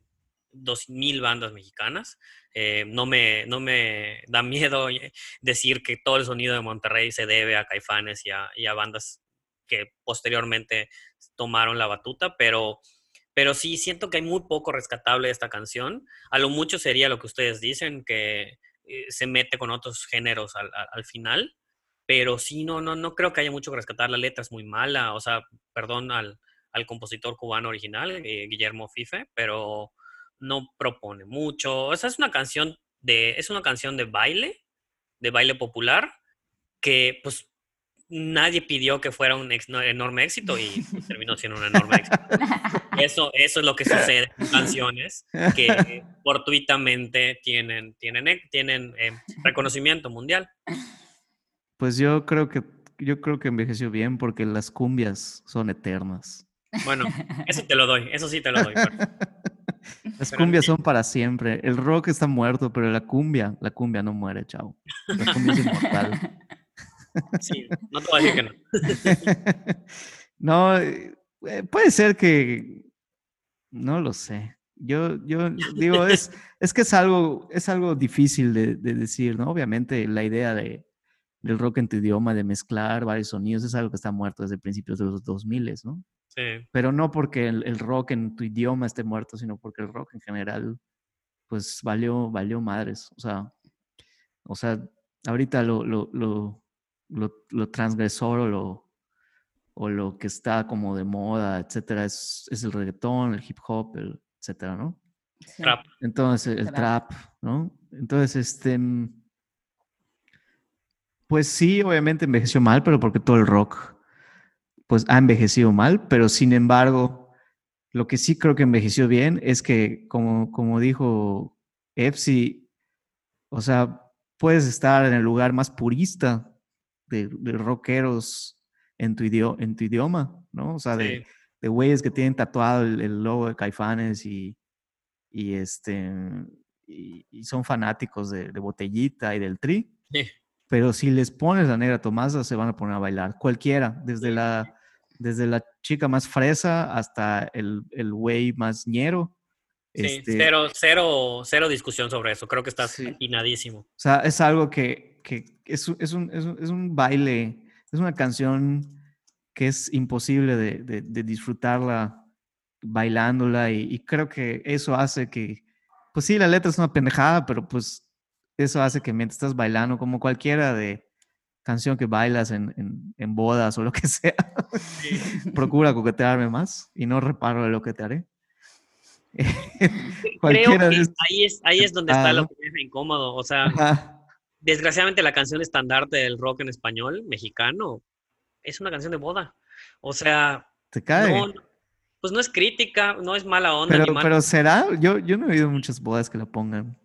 2.000 bandas mexicanas. Eh, no, me, no me da miedo [laughs] decir que todo el sonido de Monterrey se debe a Caifanes y a, y a bandas que posteriormente tomaron la batuta, pero, pero sí siento que hay muy poco rescatable de esta canción. A lo mucho sería lo que ustedes dicen, que eh, se mete con otros géneros al, al, final, pero sí, no, no, no creo que haya mucho que rescatar. La letra es muy mala, o sea, perdón al, al compositor cubano original, eh, Guillermo Fife, pero no propone mucho. O sea, es una canción de, es una canción de baile, de baile popular, que pues nadie pidió que fuera un enorme éxito y pues, terminó siendo un enorme [laughs] éxito. Eso, eso es lo que sucede en canciones que fortuitamente tienen, tienen, tienen eh, reconocimiento mundial. Pues yo creo que yo creo que envejeció bien porque las cumbias son eternas. Bueno, eso te lo doy, eso sí te lo doy. [laughs] Las cumbias son para siempre. El rock está muerto, pero la cumbia, la cumbia no muere, chao. La cumbia es inmortal. [laughs] Sí, no te voy a decir que no. [laughs] no, eh, puede ser que, no lo sé. Yo, yo digo, es, es que es algo, es algo difícil de, decir, ¿no? Obviamente la idea de, del rock en tu idioma, de mezclar varios sonidos, es algo que está muerto desde principios de los 2000, ¿no? Sí. Pero no porque el, rock en tu idioma esté muerto, sino porque el rock en general, pues valió, valió madres. O sea, o sea ahorita lo, lo, lo, lo, transgresor o lo, o lo que está como de moda, etcétera, es, es el reggaetón, el hip hop, el, etcétera, ¿no? Trap. Entonces, el trap. ¿no? Entonces, este, pues sí, obviamente envejeció mal, pero porque todo el rock, pues ha envejecido mal, pero sin embargo, lo que sí creo que envejeció bien es que, como, como dijo Epsi, o sea, puedes estar en el lugar más purista de, rockeros en tu, en tu idioma, ¿no? O sea, de, de güeyes que tienen tatuado el, logo de Caifanes y, y este, y, son fanáticos de, Botellita y del Tri. Pero si les pones la negra Tomasa, se van a poner a bailar. Cualquiera, desde la, desde la chica más fresa hasta el, el güey más ñero. Sí, este cero, cero, cero discusión sobre eso. Creo que está sí. O sea, es algo que, que es, es, un, es, un, es, un, baile, es una canción que es imposible de, de, disfrutarla bailándola y, y creo que eso hace que, pues sí, la letra es una pendejada, pero pues eso hace que mientras estás bailando, como cualquiera de canción que bailas en, en- en bodas o lo que [laughs] sea, procura coquetearme más y no reparo de lo que te haré. [laughs] Creo que de ahí es, ahí es donde Ah, está ¿no? lo que deja incómodo. O sea, Ajá. Desgraciadamente la canción estandarte del rock en español, mexicano, es una canción de boda. O sea, Te cae. no, pues no es crítica, no es mala onda pero, ni mala. pero será, yo, yo no he oído muchas bodas que la pongan.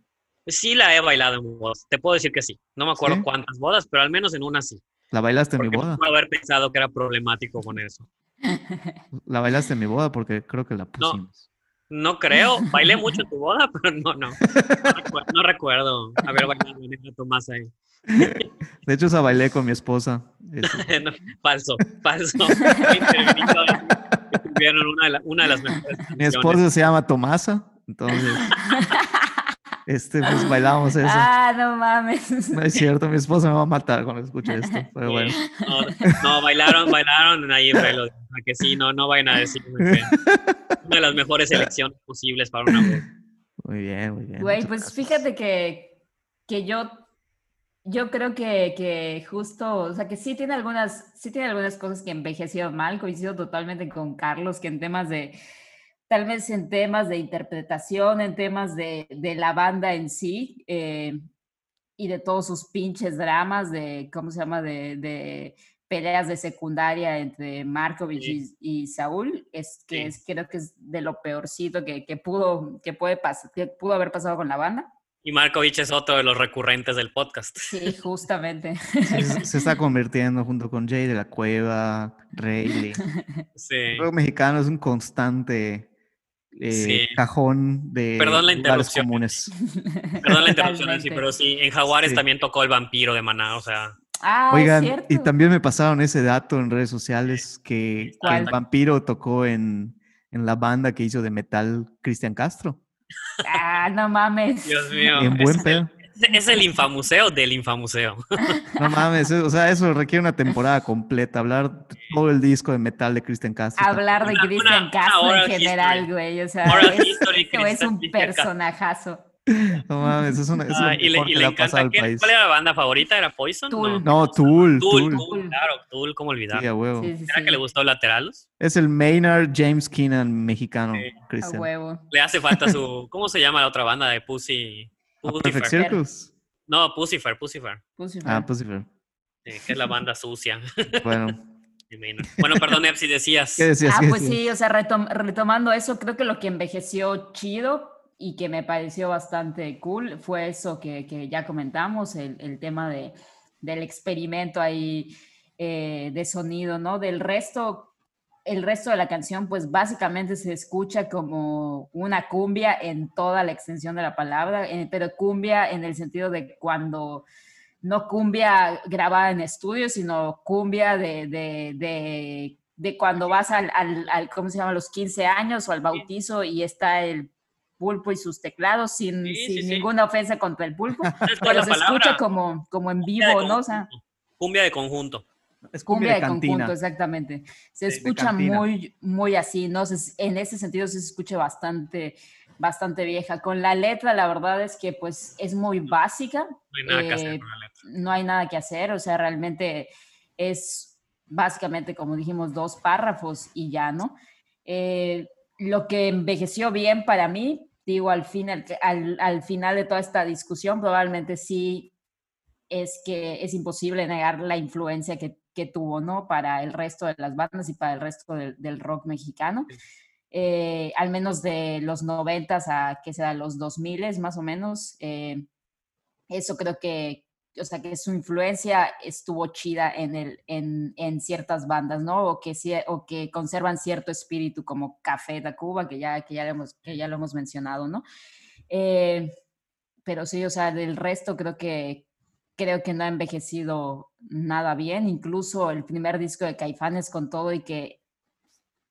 Sí la he bailado en bodas, te puedo decir que sí. No me acuerdo ¿Sí? cuántas bodas, pero al menos en una sí. ¿La bailaste en mi boda? puedo haber pensado que era problemático con eso. La bailaste en mi boda porque creo que la pusimos. No creo, bailé [laughs] mucho en tu boda, pero no, no. No, recuer- no recuerdo haber bailado en el Tomás ahí. De hecho, esa bailé con mi esposa. [laughs] No, falso, falso. Tuvieron una una de las mejores Mi esposa se llama Tomasa, entonces, [laughs] este, pues bailamos eso. Ah, no mames. No es cierto, mi esposa me va a matar cuando escuche esto, [laughs] pero bueno. No, no, bailaron, bailaron ahí en Velo. A que sí, no, no vayan a decirme que una de las mejores elecciones posibles para una boda. Muy bien, muy bien. Güey, pues gracias. fíjate que, que yo, yo creo que, que justo, o sea, que sí tiene algunas, sí tiene algunas cosas que envejecieron mal, coincido totalmente con Carlos, que en temas de, tal vez en temas de interpretación, en temas de, de la banda en sí, eh, y de todos sus pinches dramas de, ¿cómo se llama?, de, de peleas de secundaria entre Markovich Sí. y, y Saúl, es que Sí. es, creo que es de lo peorcito que, que pudo, que puede pasar, que pudo haber pasado con la banda. Y Markovich es otro de los recurrentes del podcast. Sí, justamente. Se, [laughs] se está convirtiendo junto con Jay de la Cueva, Rayleigh. Sí. El rock mexicano es un constante eh, Sí. cajón de Perdón la lugares interrupción. comunes. [laughs] Perdón la interrupción, sí, pero sí, en Jaguares Sí. también tocó el vampiro de Maná, o sea, Ah, Oigan, cierto. y también me pasaron ese dato en redes sociales que, el vampiro tocó en, en la banda que hizo de metal Cristian Castro. Ah, no mames. Dios mío. en buen pedo. el, es el infamuseo del infamuseo. [laughs] No mames, o sea, eso requiere una temporada completa, hablar todo el disco de metal de Cristian Castro. Hablar de Una- Cristian una- una Castro en general, history. güey. O sea, es, history, es un personajazo. No mames, es, una, es Ah, y le, y que le encanta. al ¿qué- país. ¿Cuál era la banda favorita? ¿Era Poison? Tool. No. No, Tool, Tool, Tool. Tool, claro, Tool, ¿cómo olvidar? Sí, a huevo. Sí, sí, ¿Era sí. que le gustó Lateralus? Es el Maynard James Keenan mexicano, Sí. A huevo. Le hace falta su. ¿Cómo se llama la otra banda de Pussy? A Perfect Pussifer. Circus. No, Pussifer, Pussifer. Puse Ah. Sí, que es la banda sucia. Bueno, [laughs] bueno, perdón, Epsi, decías. ¿qué decías? Ah, ¿Qué pues decías? sí, o sea, retom- retomando eso, creo que lo que envejeció chido y que me pareció bastante cool fue eso que, que ya comentamos, el, el tema de, del experimento ahí eh, de sonido, ¿no? Del resto, el resto de la canción, pues básicamente se escucha como una cumbia en toda la extensión de la palabra, eh, pero cumbia en el sentido de cuando no cumbia grabada en estudio, sino cumbia de, de, de, de cuando vas al, al, al, ¿cómo se llama?, los 15 años o al bautizo y está el pulpo y sus teclados sin, Sí, sin sí, sí. ninguna ofensa contra el pulpo, ¿Sabes [laughs] cuál es pero se palabra? escucha como, como en vivo, ¿no? O sea, conjunto. Cumbia de conjunto. Es cumbia de cantina. conjunto, exactamente. Se de escucha cantina. muy, muy así, ¿no? Se- en ese sentido se escucha bastante, bastante vieja. Con la letra, la verdad es que pues es muy básica, No hay nada que hacer Eh, con la letra. no hay nada que hacer, o sea, realmente es básicamente, como dijimos, dos párrafos y ya, ¿no? Eh, lo que envejeció bien para mí, digo, al, fin, al, al- al final de toda esta discusión, probablemente sí es que es imposible negar la influencia que, que tuvo, ¿no? Para el resto de las bandas y para el resto del, del rock mexicano. Eh, al menos de los noventas a que sea los 2000 más o menos. eh, eso creo que, o sea, que su influencia estuvo chida en, el, en, en ciertas bandas, ¿no? O que, o que conservan cierto espíritu como Café Tacuba, que ya, que ya, lo hemos, que ya lo hemos mencionado, ¿no? Eh, pero sí, o sea, del resto creo que, creo que no ha envejecido nada bien. Incluso el primer disco de Caifanes con todo y que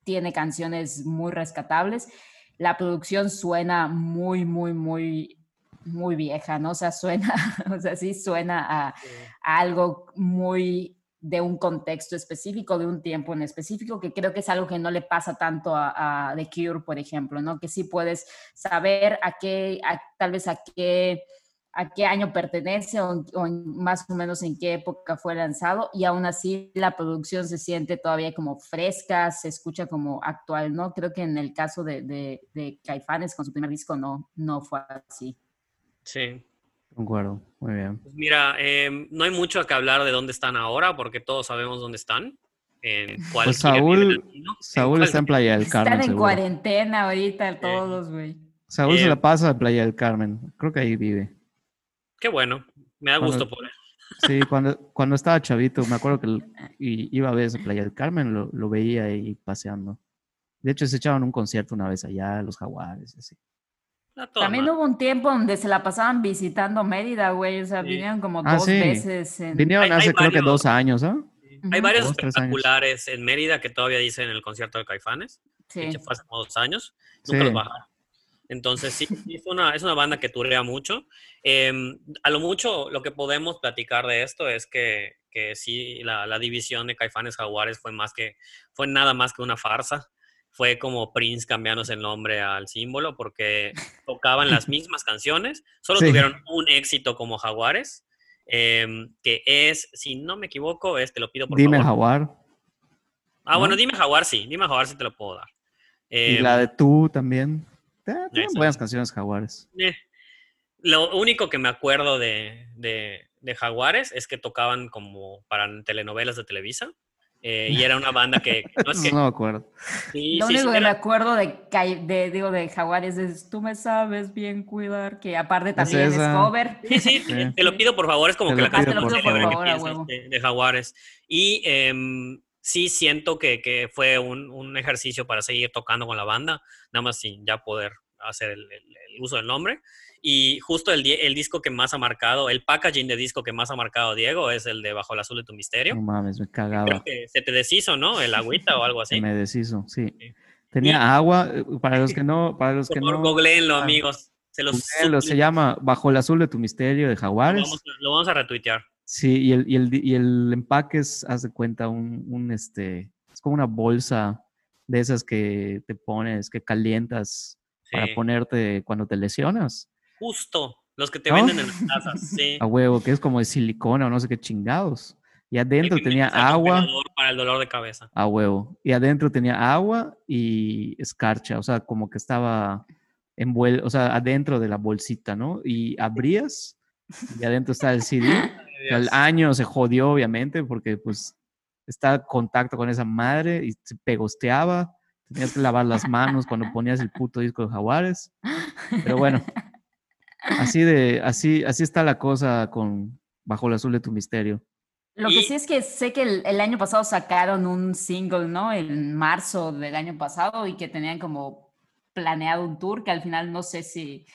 tiene canciones muy rescatables. La producción suena muy, muy, muy, muy vieja, ¿no? O sea, suena, [laughs] o sea, sí suena a, a algo muy de un contexto específico, de un tiempo en específico, que creo que es algo que no le pasa tanto a, a The Cure, por ejemplo, ¿no? Que sí puedes saber a qué, tal vez a qué, a qué año pertenece o, más o menos en qué época fue lanzado y aún así la producción se siente todavía como fresca, se escucha como actual, ¿no? Creo que en el caso de, de, de Caifanes con su primer disco no, no fue así. Sí, Concuerdo, muy bien. Pues mira, em, no hay mucho que hablar de dónde están ahora, porque todos sabemos dónde están. En cuál pues Saúl, Saúl está en Playa del Carmen. Están en cuarentena ahorita todos, güey. Saúl se la em, pasa en Playa del Carmen. Creo que ahí vive. Qué bueno. Me da gusto por él. Sí, [laughs] cuando, cuando estaba chavito, me acuerdo que iba a ver esa Playa del Carmen, lo, lo, veía ahí paseando. De hecho, se echaban un concierto una vez allá, los jaguares, así. También hubo un tiempo donde se la pasaban visitando Mérida, güey. O sea, vinieron como ah, dos veces. Vinieron hace creo que dos años, ¿ah? Hay varios espectaculares en Mérida que todavía dicen el concierto de Caifanes. Sí. fue hace como dos años. Nunca los bajaron. Entonces, sí, es, una, es una banda que turea mucho. Em, a lo mucho, lo que podemos platicar de esto es que, que sí, la, la división de Caifanes Jaguares fue más que, fue nada más que una farsa fue como Prince cambiándose el nombre al símbolo porque tocaban las mismas canciones, solo tuvieron un éxito como Jaguares, em, que es, si no me equivoco, es, te lo pido por favor. Dime Jaguar. Ah, bueno, dime Jaguar sí, dime Jaguar sí te lo puedo dar. y la de em, tú también. Tienen buenas canciones Jaguares. Eh, lo único que me acuerdo de, de, de Jaguares es que tocaban como para telenovelas de Televisa. Eh, y era una banda que... [laughs] No, es que, no me acuerdo. Lo único que me acuerdo de, de, digo, de Jaguares es Tú me sabes bien cuidar, que aparte también es, cover. Sí, sí, te lo pido por favor, es como que la canción de, de, Jaguares. Y eh, sí siento que, que fue un, un, ejercicio para seguir tocando con la banda, nada más sin ya poder hacer el, el uso del nombre. Y justo el, el, disco que más ha marcado, el packaging de disco que más ha marcado Diego es el de Bajo el Azul de tu Misterio. No mames, me cagaba. Creo que se te deshizo, ¿no? El agüita o algo así. me deshizo, sí. Tenía agua, eh, para los [laughs] que no... Para los que no googleenlo, amigos. Se, los se llama Bajo el Azul de tu Misterio de Jaguares. Lo vamos, a retuitear. Sí, y el, y el, y el empaque es, haz de cuenta, un, un, este, es como una bolsa de esas que te pones, que calientas para ponerte cuando te lesionas. Justo, los que te venden en las casas, sí. [laughs] A huevo, que es como de silicona o no sé qué chingados. Y adentro tenía agua. Para el dolor de cabeza. A huevo. Y adentro tenía agua y escarcha, o sea, como que estaba envuelto, o sea, adentro de la bolsita, ¿no? Y abrías y adentro está el CD. [laughs] el año se jodió, obviamente, porque pues está en contacto con esa madre y se pegosteaba. Tenías que lavar las manos cuando [laughs] ponías el puto disco de Jaguares. Pero bueno, Así de, así, así está la cosa con Bajo el Azul de tu Misterio. Lo que sí es que sé que el, año pasado sacaron un single, ¿no? En marzo del año pasado y que tenían como planeado un tour que al final no sé si,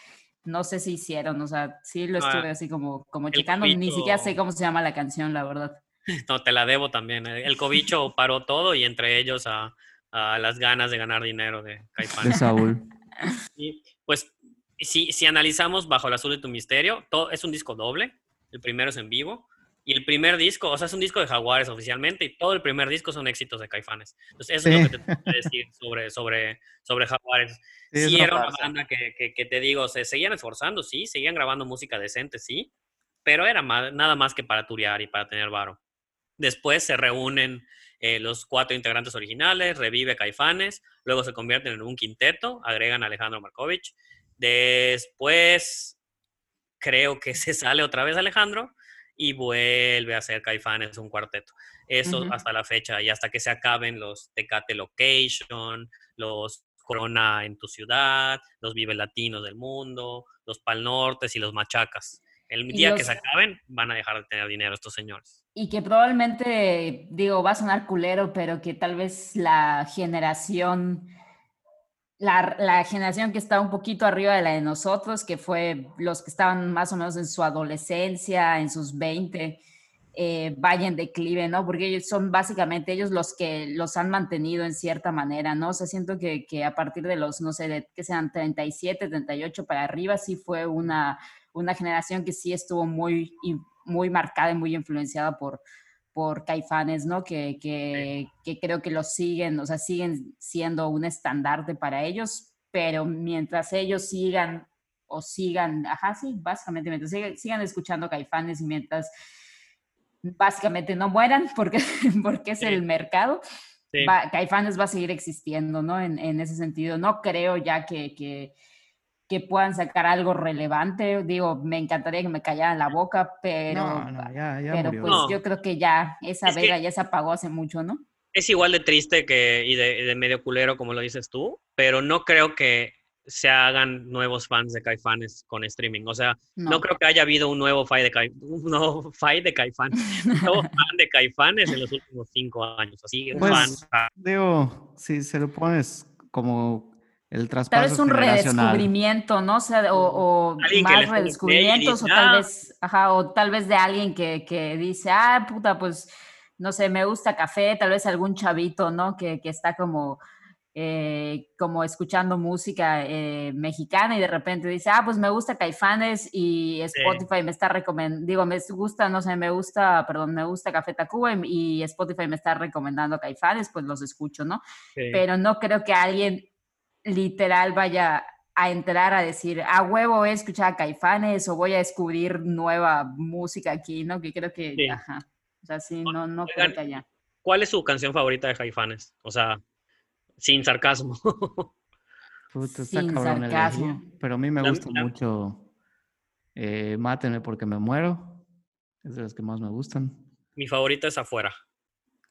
no sé si hicieron, o sea, sí lo estuve así como, como checando, ni siquiera sé cómo se llama la canción, la verdad. [laughs] No, te la debo también. Eh. El cobicho paró todo y entre ellos a, a las ganas de ganar dinero de Caipán. De Saúl. [laughs] Y pues si, si analizamos Bajo el Azul de tu Misterio, todo, es un disco doble. El primero es en vivo. Y el primer disco, o sea, es un disco de Jaguares oficialmente, y todo el primer disco son éxitos de Caifanes. Entonces, eso es lo que te que decir sobre, sobre, sobre Jaguares. Sí, era una banda que, que, te digo, se seguían esforzando, sí, seguían grabando música decente, sí, pero era nada más que para turear y para tener varo. Después se reúnen eh, los cuatro integrantes originales, revive Caifanes, luego se convierten en un quinteto, agregan a Alejandro Markovich, Después creo que [laughs] se sale otra vez Alejandro y vuelve a ser Caifanes un cuarteto. Eso hasta la fecha y hasta que se acaben los Tecate Location, los Corona en tu ciudad, los Vive Latinos del mundo, los Pal Nortes y los Machacas. El día que se acaben van a dejar de tener dinero estos señores. Y que probablemente, digo, va a sonar culero, pero que tal vez la generación la, generación que está un poquito arriba de la de nosotros, que fue los que estaban más o menos en su adolescencia, en sus 20, eh, vayan declive, ¿no? Porque ellos son básicamente ellos los que los han mantenido en cierta manera, ¿no? O sea, siento que, que a partir de los, no sé, de que sean 37, 38 para arriba, sí fue una, una generación que sí estuvo muy, muy marcada y muy influenciada por, por Caifanes, ¿no? Que, que, que, creo que los siguen, o sea, siguen siendo un estandarte para ellos, pero mientras ellos sigan o sigan, ajá, sí, básicamente, mientras sigan, escuchando Caifanes y mientras básicamente no mueran, [laughs] porque, porque es el mercado, Caifanes va a seguir existiendo, ¿no? En, en, ese sentido, no creo ya que, que que puedan sacar algo relevante. Digo, me encantaría que me callaran la boca, pero, pero pues yo creo que ya esa vega ya se apagó hace mucho, ¿no? Es igual de triste que y de, medio culero, como lo dices tú, pero no creo que se hagan nuevos fans de Caifanes con streaming. O sea, no, creo que haya habido un nuevo fight de, un nuevo fight de Caifanes, [laughs] un nuevo fan de Caifanes en los últimos cinco años. Así, pues, Digo, si se lo pones como el traspaso Tal vez un redescubrimiento, ¿no? O, sea, o, más redescubrimientos, o tal ah". vez, ajá, o tal vez de alguien que, que, dice, ah, puta, pues, no sé, me gusta café, tal vez algún chavito, ¿no? Que, que está como, eh, como escuchando música eh, mexicana y de repente dice, ah, pues me gusta Caifanes y Spotify me está recomendando, digo, me gusta, no sé, me gusta, perdón, me gusta Café Tacuba y, Spotify me está recomendando Caifanes, pues los escucho, ¿no? Pero no creo que alguien literal vaya a entrar a decir, a huevo voy a escuchar a Caifanes o voy a descubrir nueva música aquí, ¿no? Que creo que, ajá. O sea, sí, no, no creo que haya. ¿Cuál es su canción favorita de Caifanes? O sea, sin sarcasmo. [laughs] sin sarcasmo. pero a mí me gusta mucho eh, Mátenme porque me muero. Es de las que más me gustan. Mi favorita es Afuera.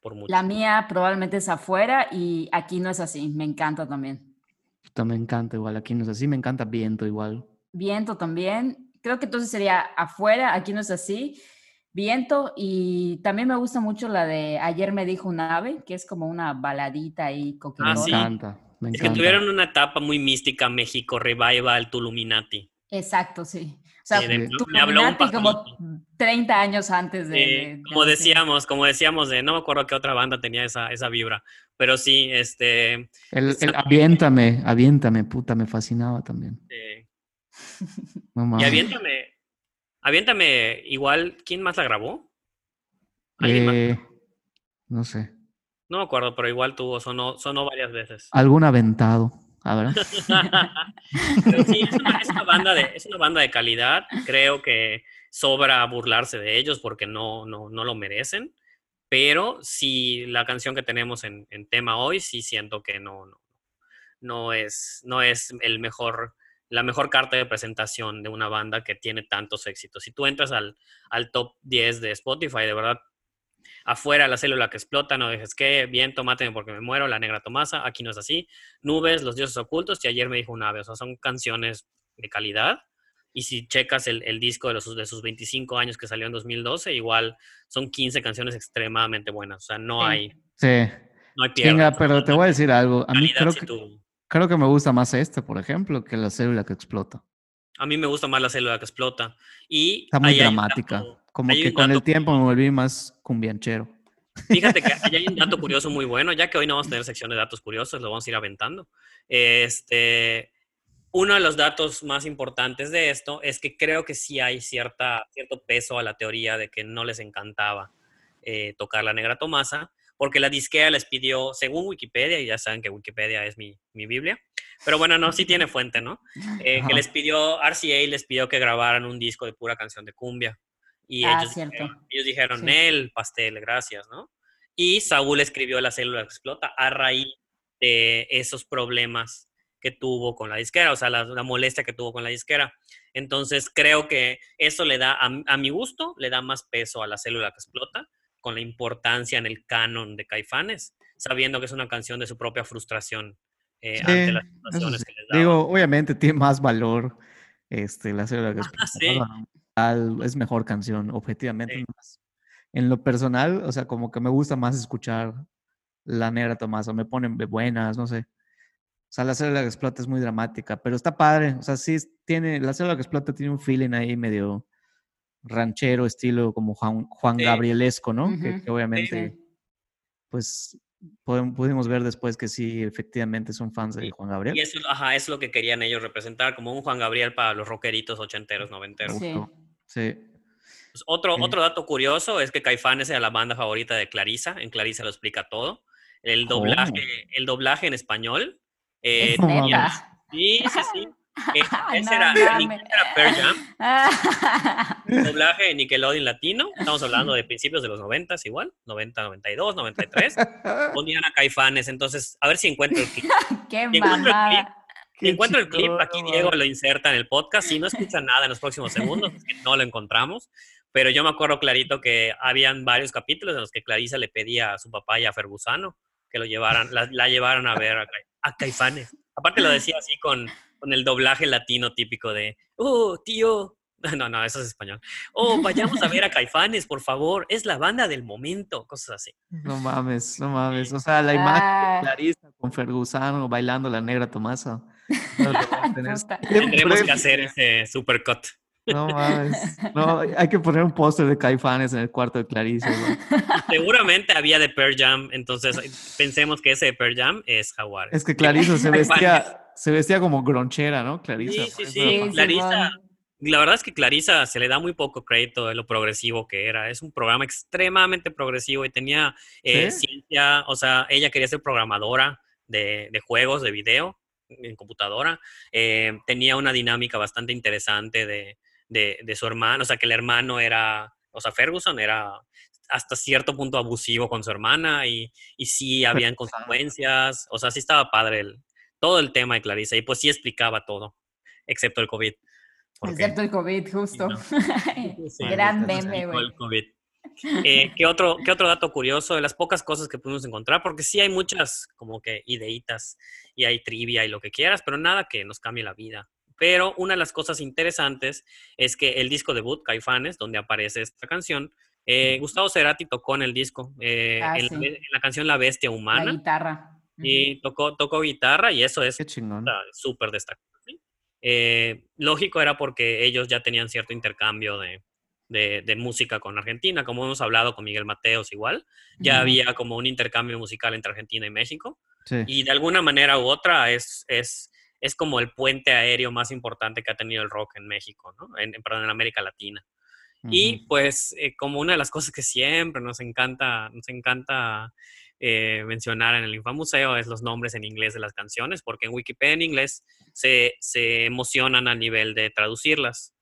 Por mucho. La mía probablemente es Afuera y aquí no es así. Me encanta también me encanta igual, aquí no es así, me encanta viento igual. Viento también, creo que entonces sería afuera, aquí no es así, viento y también me gusta mucho la de Ayer me dijo un ave, que es como una baladita ahí coquetona. Ah, me encanta, me encanta. Es que tuvieron una etapa muy mística México, Revival, Tuluminati. Exacto, sí. O sea, me habló un como 30 años antes de... como decíamos, como decíamos, de, no me acuerdo qué otra banda tenía esa, esa vibra, pero sí, este... El, el aviéntame, aviéntame, puta, me fascinaba también. Sí. y aviéntame, aviéntame, igual, ¿quién más la grabó? Eh, no sé. No me acuerdo, pero igual tuvo, sonó, sonó varias veces. Algún aventado. Sí, es una, banda de, es una banda de calidad. Creo que sobra burlarse de ellos porque no, no, no lo merecen. Pero sí, la canción que tenemos en, en tema hoy, sí siento que no, no, no, es, no es el mejor, la mejor carta de presentación de una banda que tiene tantos éxitos. Si tú entras al, al top 10 de Spotify, de verdad afuera la célula que explota, no dejes que, viento, máteme porque me muero, la negra Tomasa, aquí no es así, nubes, los dioses ocultos, y ayer me dijo un ave, o sea, son canciones de calidad. Y si checas el, el disco de, los, de sus 25 años que salió en 2012, igual son 15 canciones extremadamente buenas. O sea, no hay. Sí. No hay pierda. pero te voy a decir algo. A mí creo que, creo que me gusta más este, por ejemplo, que la célula que explota. A mí me gusta más la célula que explota. Y Está muy dramática. Como que con el tiempo me volví más cumbianchero. Fíjate que hay un dato [laughs] curioso muy bueno, ya que hoy no vamos a tener sección de datos curiosos, lo vamos a ir aventando. Este, uno de los datos más importantes de esto es que creo que sí hay cierta, cierto peso a la teoría de que no les encantaba eh, tocar la negra Tomasa, porque la disquea les pidió, según Wikipedia, y ya saben que Wikipedia es mi, mi Biblia, pero bueno, no, sí tiene fuente, ¿no? Eh, que les pidió, RCA les pidió que grabaran un disco de pura canción de cumbia. Y ah, ellos, dijeron, ellos dijeron, el pastel, gracias, ¿no? Y Saúl escribió La célula explota a raíz de esos problemas que tuvo con la disquera, o sea, la, molestia que tuvo con la disquera. Entonces, creo que eso le da, a, mi gusto, le da más peso a la célula que explota, con la importancia en el canon de Caifanes, sabiendo que es una canción de su propia frustración eh, ante las situaciones que les da. Digo, obviamente tiene más valor este, la célula que [laughs] explota es mejor canción, objetivamente. En lo personal, o sea, como que me gusta más escuchar La Negra Tomás, o me ponen buenas, no sé. O sea, la célula que explota es muy dramática, pero está padre. O sea, sí tiene, la célula que explota tiene un feeling ahí medio ranchero, estilo como Juan, Juan Gabrielesco, ¿no? que, obviamente, pues pudimos ver después que sí, efectivamente son fans de Juan Gabriel. Y eso, ajá, es lo que querían ellos representar, como un Juan Gabriel para los rockeritos ochenteros, noventeros. Sí. Sí. Pues otro, Sí. otro dato curioso es que Caifanes era la banda favorita de Clarisa. En Clarisa lo explica todo. El doblaje, el doblaje en español. eh, Es tenía- sí, sí, sí. [laughs] Eh, ese No era, era Pearl Jam. [laughs] doblaje en Nickelodeon Latino. Estamos hablando de principios de los 90 igual. 90, 92, 93. Ponían a Caifanes. Entonces, a ver si encuentro el clip. [laughs] Qué Si encuentro el clip, mamada. Si encuentro el clip, aquí Diego lo inserta en el podcast. Si no escuchan nada en los próximos segundos, es que no lo encontramos. Pero yo me acuerdo clarito que habían varios capítulos en los que Clarisa le pedía a su papá y a Fergusano que lo llevaran, la, la llevaran a ver a, Ca- a Caifanes. Aparte lo decía así con, con el doblaje latino típico de, oh, tío. [laughs] No, no, eso es español. Oh, vayamos a ver a Caifanes, por favor. Es la banda del momento. Cosas así. No mames, no mames. O sea, la imagen Ah. de Clarisa con Fergusano bailando la negra Tomasa. No, lo voy a tener Puta. Tendremos que hacer ese supercut. No mames. No, hay que poner un póster de Caifanes en el cuarto de Clarisa. [laughs] güey. Seguramente había de Pearl Jam, entonces pensemos que ese de Pearl Jam es Jaguar. Es que Clarisa se vestía, se vestía como gronchera, ¿no? Clarisa. Sí, sí, sí. Sí, Clarisa, la verdad es que Clarisa se le da muy poco crédito de lo progresivo que era. Es un programa extremadamente progresivo y tenía eh, ¿Sí? ciencia, o sea, ella quería ser programadora de, de juegos, de video en computadora. Eh, tenía una dinámica bastante interesante de, de, de su hermano, o sea, que el hermano era, o sea, Ferguson era hasta cierto punto abusivo con su hermana y, y sí [laughs] habían consecuencias, o sea, sí estaba padre el, todo el tema de Clarisa y pues sí explicaba todo, excepto el COVID. Excepto el COVID, justo. no. [laughs] Sí, Gran meme, güey. el COVID. Eh, ¿qué, otro, ¿Qué otro dato curioso de las pocas cosas que pudimos encontrar? Porque sí hay muchas como que ideitas y hay trivia y lo que quieras, pero nada que nos cambie la vida. Pero una de las cosas interesantes es que el disco debut, Caifanes, donde aparece esta canción, eh, Gustavo Cerati tocó en el disco, eh, Ah, en, la, sí. be- en la canción La Bestia La Humana, guitarra. y tocó, tocó guitarra y eso es súper destacado. ¿sí? Eh, lógico era porque ellos ya tenían cierto intercambio de, de- de música con Argentina, como hemos hablado con Miguel Mateos igual, ya había como un intercambio musical entre Argentina y México, Sí. y de alguna manera u otra es, es, es como el puente aéreo más importante que ha tenido el rock en México, ¿no? en, en- perdón, en América Latina. Y pues eh, como una de las cosas que siempre nos encanta, nos encanta eh, mencionar en el Infamuseo es los nombres en inglés de las canciones, porque en Wikipedia en inglés se, se emocionan al nivel de traducirlas.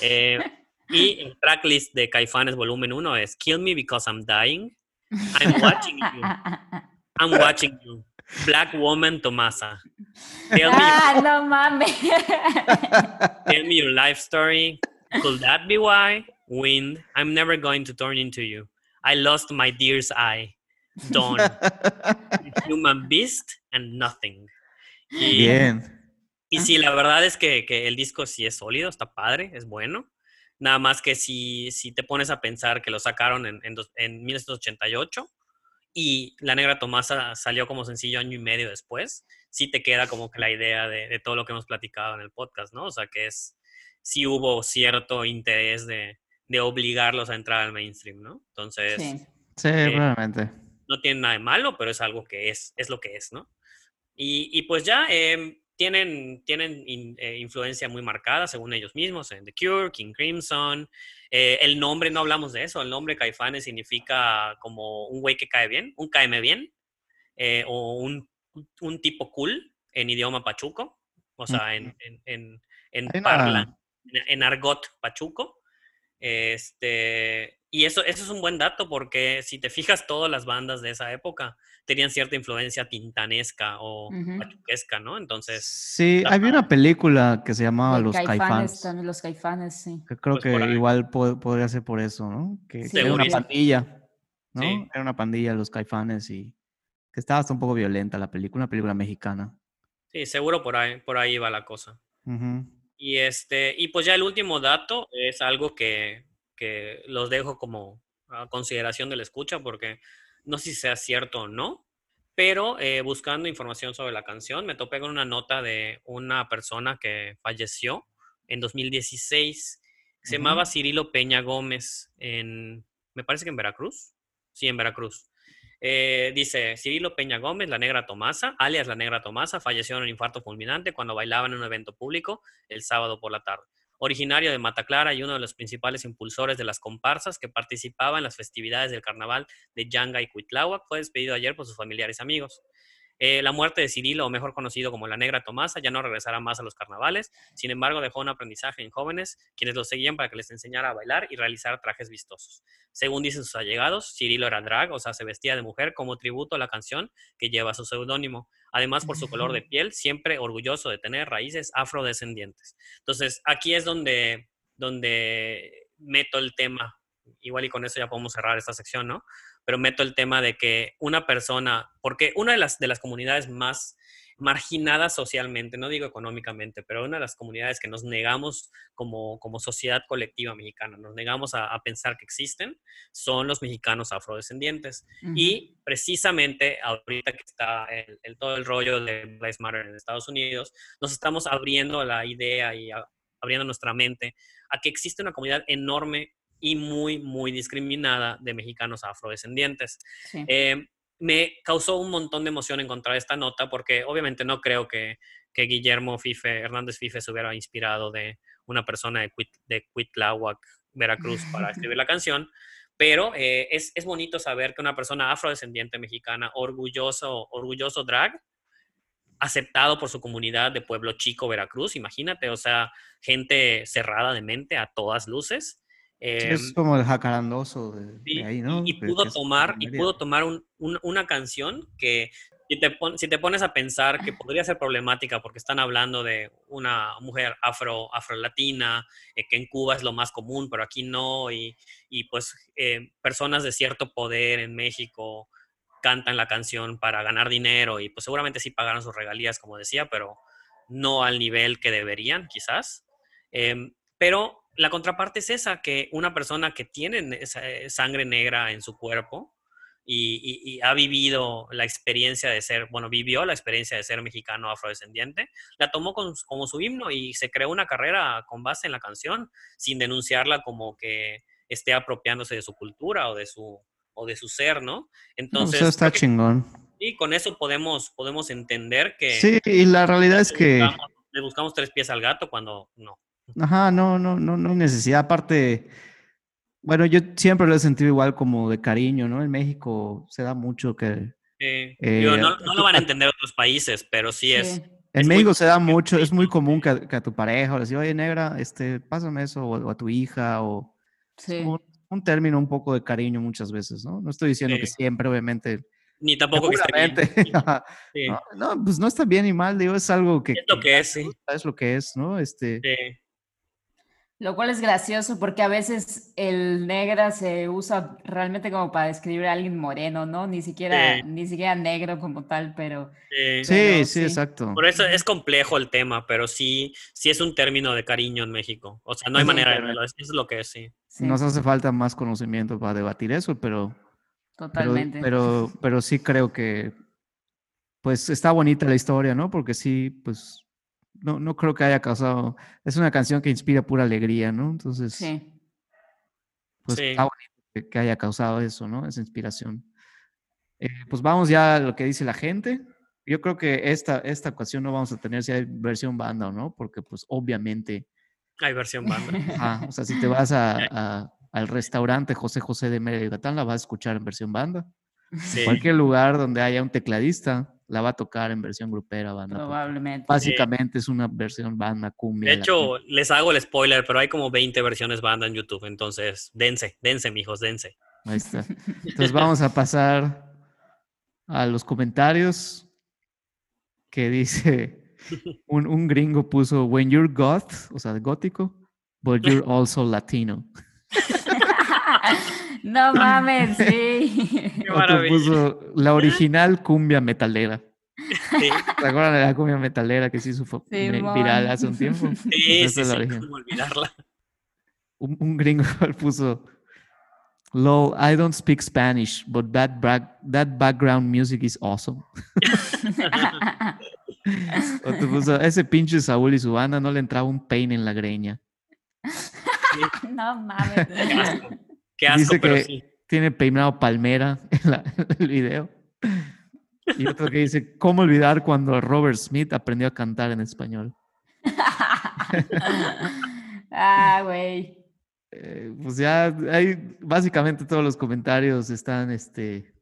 Eh, [laughs] y el tracklist de Caifanes volumen 1 es Kill Me Because I'm Dying, I'm Watching You, I'm Watching You, Black Woman Tomasa, Tell Me, ah, no mames. tell me Your Life Story, Could That Be Why, Wind, I'm Never Going to Turn Into You, I Lost My Dear's Eye, Dawn, [laughs] Human Beast and Nothing. Y, Bien. y sí, la verdad es que, que el disco sí es sólido, está padre, es bueno. Nada más que si, si te pones a pensar que lo sacaron en, en, en 1988 y La Negra Tomasa salió como sencillo año y medio después, sí te queda como que la idea de, de todo lo que hemos platicado en el podcast, ¿no? O sea, que es, sí hubo cierto interés de, de obligarlos a entrar al mainstream, ¿no? Entonces, Sí. Sí, probablemente. no tiene nada de malo, pero es algo que es, es lo que es, ¿no? Y, y pues ya em, tienen, tienen in- eh, influencia muy marcada, según ellos mismos, en The Cure, King Crimson. Eh, el nombre, no hablamos de eso, el nombre Caifanes significa como un güey que cae bien, un caeme bien, eh, o un, un tipo cool en idioma pachuco, o sea, en, en, en, en Hay una- parla- en, en argot pachuco. Este, y eso, eso es un buen dato porque si te fijas, todas las bandas de esa época tenían cierta influencia tintanesca o Ujú. pachuquesca, ¿no? Entonces, Sí, había una película que se llamaba Los Caifanes. también los caifanes, sí. Que creo Pues que igual po- podría ser por eso, ¿no? Que Sí, era una pandilla, ¿no? Sí. Era una pandilla los Caifanes y que estaba hasta un poco violenta la película, una película mexicana. sí, seguro por ahí, por ahí va la cosa. Y, este, y pues ya el último dato es algo que, que los dejo como a consideración de la escucha porque no sé si sea cierto o no, pero eh, buscando información sobre la canción me topé con una nota de una persona que falleció en 2016. Se llamaba Cirilo Peña Gómez en, me parece que en Veracruz. Sí, en Veracruz. Eh, dice, Cirilo Peña Gómez, la negra Tomasa, alias la negra Tomasa, falleció en un infarto fulminante cuando bailaba en un evento público el sábado por la tarde. Originario de Mataclara y uno de los principales impulsores de las comparsas que participaban en las festividades del carnaval de Yanga y Cuitláhuac, fue despedido ayer por sus familiares y amigos. Eh, la muerte de Cirilo, o mejor conocido como la Negra Tomasa, ya no regresará más a los carnavales. Sin embargo, dejó un aprendizaje en jóvenes, quienes lo seguían para que les enseñara a bailar y realizar trajes vistosos. Según dicen sus allegados, Cirilo era drag, o sea, se vestía de mujer como tributo a la canción que lleva su seudónimo. Además, por su color de piel, siempre orgulloso de tener raíces afrodescendientes. Entonces, aquí es donde, donde meto el tema. Igual y con eso ya podemos cerrar esta sección, ¿no? pero meto el tema de que una persona, porque una de las, de las comunidades más marginadas socialmente, no digo económicamente, pero una de las comunidades que nos negamos como, como sociedad colectiva mexicana, nos negamos a, pensar que existen, son los mexicanos afrodescendientes. Y precisamente ahorita que está el, todo el rollo de Black Matter en Estados Unidos, nos estamos abriendo la idea y abriendo nuestra mente a que existe una comunidad enorme y muy, muy discriminada de mexicanos afrodescendientes. Eh, me causó un montón de emoción encontrar esta nota porque obviamente no creo que, Guillermo Fife, Hernández Fife se hubiera inspirado de una persona de, Cuit, de Veracruz, para escribir la canción, pero eh, es, es, bonito saber que una persona afrodescendiente mexicana, orgulloso, orgulloso drag, aceptado por su comunidad de Pueblo Chico, Veracruz, imagínate, o sea, gente cerrada de mente a todas luces, es em, como el jacarandoso de, ahí, ¿no? Y, pudo tomar, y pudo tomar una canción que si te, si te, pones a pensar que podría ser problemática porque están hablando de una mujer afro, afro-latina, eh, que en Cuba es lo más común, pero aquí no, y, y pues eh, personas de cierto poder en México cantan la canción para ganar dinero y pues seguramente sí pagaron sus regalías, como decía, pero no al nivel que deberían, quizás. Em, pero la contraparte es esa, que una persona que tiene eh, sangre negra en su cuerpo y, ha vivido la experiencia de ser, bueno, vivió la experiencia de ser mexicano afrodescendiente, la tomó como su himno y se creó una carrera con base en la canción, sin denunciarla como que esté apropiándose de su cultura o de su, o de su ser, ¿no? Entonces... Eso está chingón. Y con eso podemos, podemos entender que... Sí, y la realidad es que... le buscamos tres pies al gato cuando no. Ajá, no, no, no, no hay necesidad. Aparte, bueno, yo siempre lo he sentido igual como de cariño, ¿no? En México se da mucho que... Eh, no, lo van a entender otros países, pero sí es... En México se da mucho, es muy común que a, tu pareja le diga, oye, negra, este, pásame eso, o, a tu hija, o... Sí. Un, término un poco de cariño muchas veces, ¿no? No estoy diciendo que siempre, obviamente... Ni tampoco que esté bien. [laughs] no, pues no está bien ni mal, digo, es algo que... Es lo que, es, sí. Es lo que es, ¿no? Este... Sí. Lo cual es gracioso porque a veces el negra se usa realmente como para describir a alguien moreno, ¿no? Ni siquiera, ni siquiera negro como tal, pero sí. sí. exacto. Por eso es complejo el tema, pero sí, sí es un término de cariño en México. O sea, no hay manera de verlo, eso es lo que es, sí. Nos hace falta más conocimiento para debatir eso, pero... Totalmente. pero, pero sí creo que, pues está bonita la historia, ¿no? Porque sí, pues no, no creo que haya causado. Es una canción que inspira pura alegría, ¿no? Entonces, sí. pues está bonito que, haya causado eso, ¿no? Esa inspiración. Eh, pues vamos ya a lo que dice la gente. Yo creo que esta, esta ocasión no vamos a tener si hay versión banda o no, porque pues obviamente... Hay versión banda. [laughs] o sea, si te [laughs] vas a, al restaurante José José de Mérida Yucatán, la vas a escuchar en versión banda. Sí. Cualquier lugar donde haya un tecladista, la va a tocar en versión grupera, banda. Probablemente. Básicamente es una versión banda cumbia. De hecho, les hago el spoiler, pero hay como 20 versiones banda en YouTube, entonces dense, dense, mijos, dense. Ahí está. Entonces vamos a pasar a los comentarios que dice [laughs] un, un gringo puso when you're goth, o sea, gótico, but you're [laughs] also latino. [laughs] No mames, sí. [laughs] Qué puso la original cumbia metalera. Sí. ¿Se acuerdan de la cumbia metalera que se hizo viral hace un tiempo? Sí, sí, sí, olvidarla. Un, un, gringo [laughs] puso, lol, I don't speak Spanish, but that, that background music is awesome. o puso, ese pinche Saúl y su banda no le entraba un peine en la greña. No mames. Qué asco, Dice pero que tiene peinado palmera [laughs] en, el video. Y otro que dice, ¿cómo olvidar cuando Robert Smith aprendió a cantar en español? [laughs] Ah, güey. Eh, pues ya hay básicamente todos los comentarios están este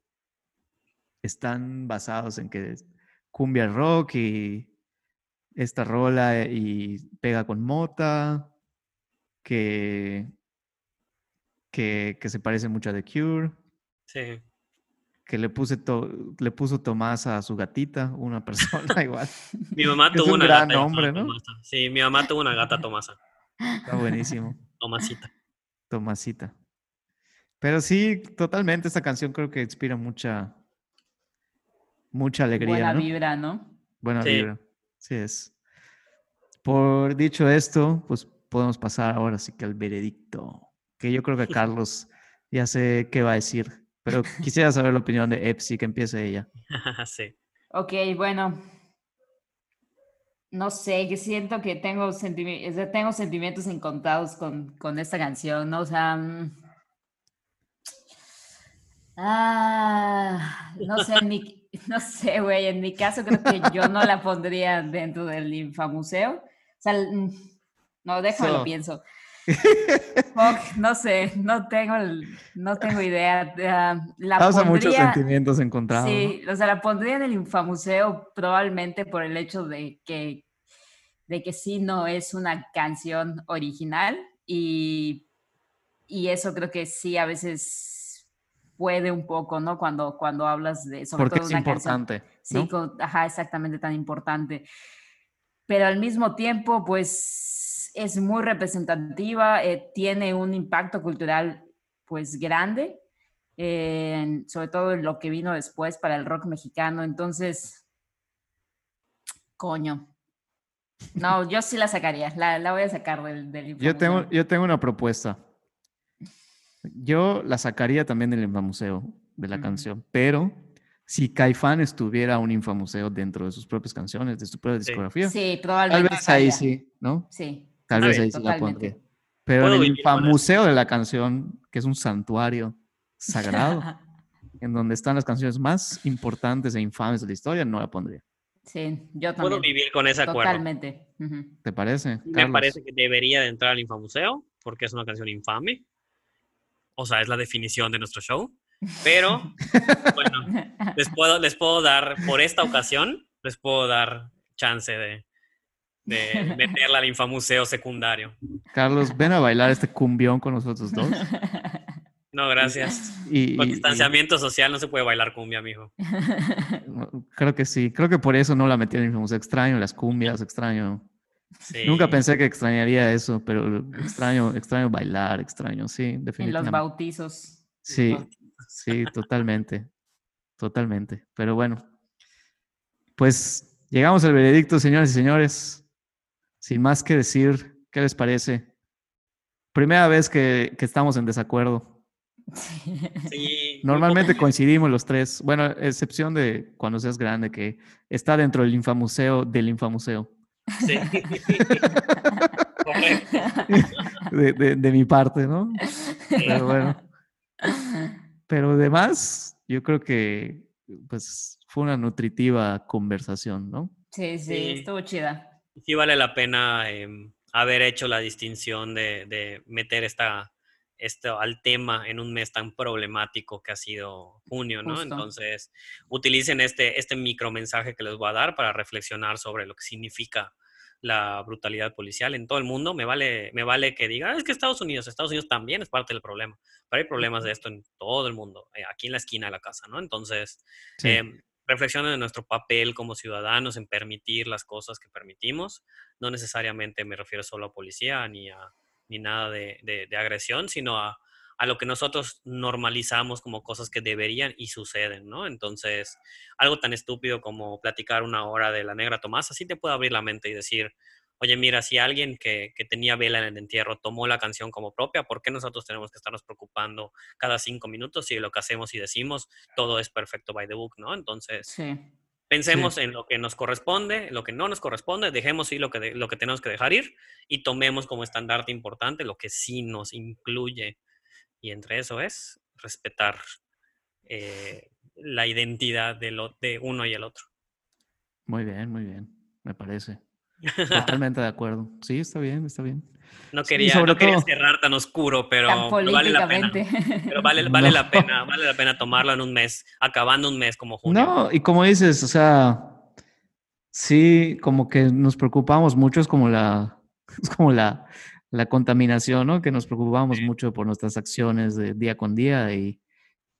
están basados en que cumbia rock y esta rola y pega con mota que que, que se parece mucho a The Cure Sí. que le puse to- le puso Tomás a su gatita una [laughs] persona igual Mi mamá tuvo un una gran gata nombre, ¿no? Tomasa. Sí, mi mamá tuvo una gata Tomasa. está buenísimo Tomasita. Tomasita pero sí totalmente esta canción creo que inspira mucha mucha alegría Buena ¿no? vibra, ¿no? Buena Sí. vibra. Sí es. Por dicho esto, pues podemos pasar ahora sí que al veredicto. Que yo creo que [laughs] Carlos ya sé qué va a decir. Pero quisiera saber la opinión de Epsi, que empiece ella. [laughs] sí. Ok, bueno. No sé, que siento que tengo, sentimi- tengo sentimientos encontrados con, con esta canción, ¿no? O sea. mm, Ah, no sé, en mi, [laughs] no sé, güey. En mi caso creo que yo no la pondría dentro del infamuseo. O sea, mm, no, déjame lo So. pienso. Fuck, no sé, no tengo, no tengo idea. Ah, la Causa muchos pondría- sentimientos encontrados. ¿no? Sí, o sea, la pondría en el infamuseo probablemente por el hecho de que, de que sí no es una canción original y, y eso creo que sí a veces puede un poco, ¿no? Cuando, cuando hablas de, sobre Porque todo es canción. importante. Sí, ¿no? con- ajá, exactamente tan importante. Pero al mismo tiempo, pues es muy representativa, eh, tiene un impacto cultural pues grande, eh, sobre todo en lo que vino después para el rock mexicano. Entonces, coño. No, yo sí la sacaría, la, la voy a sacar del, del Yo tengo, yo tengo una propuesta. Yo la sacaría también del Infamuseo de la canción, pero si Caifán estuviera un Infamuseo dentro de sus propias canciones, de su propia Sí. discografía, Sí, tal probablemente. vez ahí sí, ¿no? Sí. Tal vez ahí sí la pondría. Pero en Puedo el infamuseo de la canción, que es un santuario sagrado, [laughs] en donde están las canciones más importantes e infames de la historia, no la pondría. Sí, yo Puedo también. vivir con ese acuerdo. Totalmente. ¿Te parece? Me Carlos? parece que debería de entrar al Infamuseo porque es una canción infame. O sea, es la definición de nuestro show. Pero, [laughs] bueno, les puedo, les puedo dar, por esta ocasión, les puedo dar chance de, de meterla al Infamuseo secundario. Carlos, ven a bailar este cumbión con nosotros dos. No, gracias. Y, Con y- distanciamiento social no se puede bailar cumbia, mijo. creo que sí. Creo que por eso no la metí en el infamuseo. Extraño las cumbias, extraño. Sí. Nunca pensé que extrañaría eso, pero extraño, extraño bailar, extraño, sí, En los definitivamente. bautizos. Sí, sí, totalmente. Totalmente. Pero bueno, pues llegamos al veredicto, señores y señores. Sin más que decir, ¿qué les parece? Primera vez que, que estamos en desacuerdo. Sí, Normalmente coincidimos los tres. Bueno, excepción de cuando seas grande, que está dentro del infamuseo del infamuseo. Sí. [laughs] De, de- de mi parte, ¿no? Pero bueno. Pero además, yo creo que pues fue una nutritiva conversación, ¿no? Sí, sí, Sí. estuvo chida. Sí vale la pena em, haber hecho la distinción de, de meter esta, esto al tema en un mes tan problemático que ha sido junio, ¿no? Justo. Entonces, utilicen este, este micromensaje que les voy a dar para reflexionar sobre lo que significa la brutalidad policial en todo el mundo. Me vale, me vale que diga, "Ah, es que Estados Unidos, Estados Unidos también es parte del problema, pero hay problemas de esto en todo el mundo, eh, aquí en la esquina de la casa, ¿no? Entonces, Sí. Em, reflexionen en nuestro papel como ciudadanos en permitir las cosas que permitimos. No necesariamente me refiero solo a policía ni a ni nada de, de- agresión, sino a, a lo que nosotros normalizamos como cosas que deberían y suceden, ¿no? Entonces, algo tan estúpido como platicar una hora de la negra Tomasa, sí te puede abrir la mente y decir, oye, mira, si alguien que, que tenía vela en el entierro tomó la canción como propia, ¿por qué nosotros tenemos que estarnos preocupando cada cinco minutos si lo que hacemos y decimos todo es perfecto by the book, ¿no? Entonces, Sí. pensemos en lo que nos corresponde, lo que no nos corresponde, dejemos ir lo que, de- lo que tenemos que dejar ir y tomemos como estandarte importante lo que sí nos incluye. Y entre eso es respetar eh, la identidad de, lo, de uno y el otro. Muy bien, muy bien, me parece. [laughs] Totalmente de acuerdo. Sí, está bien, está bien. No Sí, quería, sobre no quería todo- cerrar tan oscuro, pero, Tan pero vale la pena. políticamente. Pero vale, vale [laughs] No. la pena, vale la pena tomarlo en un mes, acabando un mes como junio. No, y como dices, o sea, sí, como que nos preocupamos mucho, es como la, [laughs] es como la, la contaminación, ¿no? Que nos preocupamos mucho por nuestras acciones de día con día y,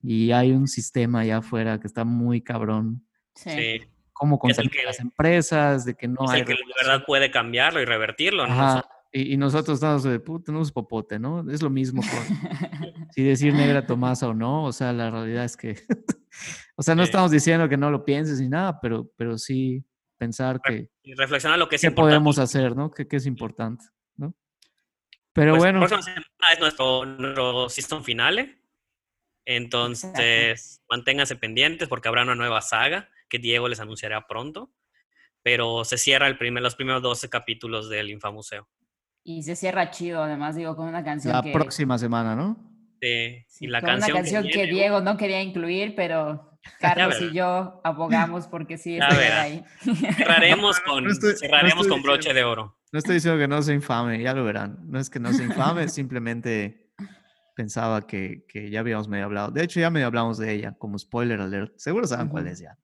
y hay un sistema allá afuera que está muy cabrón. Sí. Sí, Cómo que- las empresas, de que no es hay el que regulación. verdad puede cambiarlo y revertirlo. ¿no? Ajá, Y, y nosotros estamos de puta, no es popote, ¿no? Es lo mismo con [laughs] si decir negra Tomasa o no, o sea, la realidad es que, [laughs] o sea, no Sí. estamos diciendo que no lo pienses ni nada, pero, pero sí pensar que Y reflexionar lo que es qué importante. podemos hacer, ¿no? ¿Qué, qué es importante, ¿no? Pero Pues, bueno, próxima semana es nuestro, nuestro season finale. Entonces, manténganse pendientes porque habrá una nueva saga que Diego les anunciará pronto. Pero se cierra el primer, los primeros 12 capítulos del Infamuseo. Y se cierra chido, además, digo, con una canción la que... próxima semana, ¿no? Sí, y la con canción, una canción que, uh, Diego no quería incluir, pero [laughs] Carlos y yo abogamos [laughs] porque sí verá. ahí. cerraremos con, No estoy- no cerraremos estoy con broche diciendo- de oro. No estoy diciendo que no sea infame, ya lo verán. No es que no sea infame, simplemente pensaba que, que ya habíamos medio hablado. De hecho, ya medio hablamos de ella, como spoiler alert. Seguro saben cuál Ujú. es ya.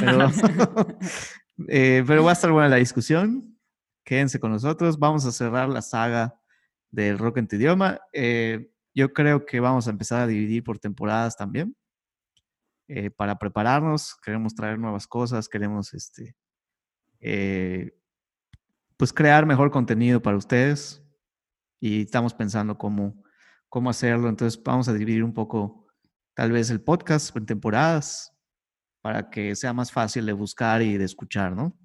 Pero, [laughs] eh, pero va a estar buena la discusión. Quédense con nosotros. Vamos a cerrar la saga del rock en tu idioma. Eh, yo creo que vamos a empezar a dividir por temporadas también. eh, para prepararnos, queremos traer nuevas cosas, queremos este, eh, pues crear mejor contenido para ustedes y estamos pensando cómo, cómo hacerlo. Entonces vamos a dividir un poco tal vez el podcast en temporadas para que sea más fácil de buscar y de escuchar, ¿no?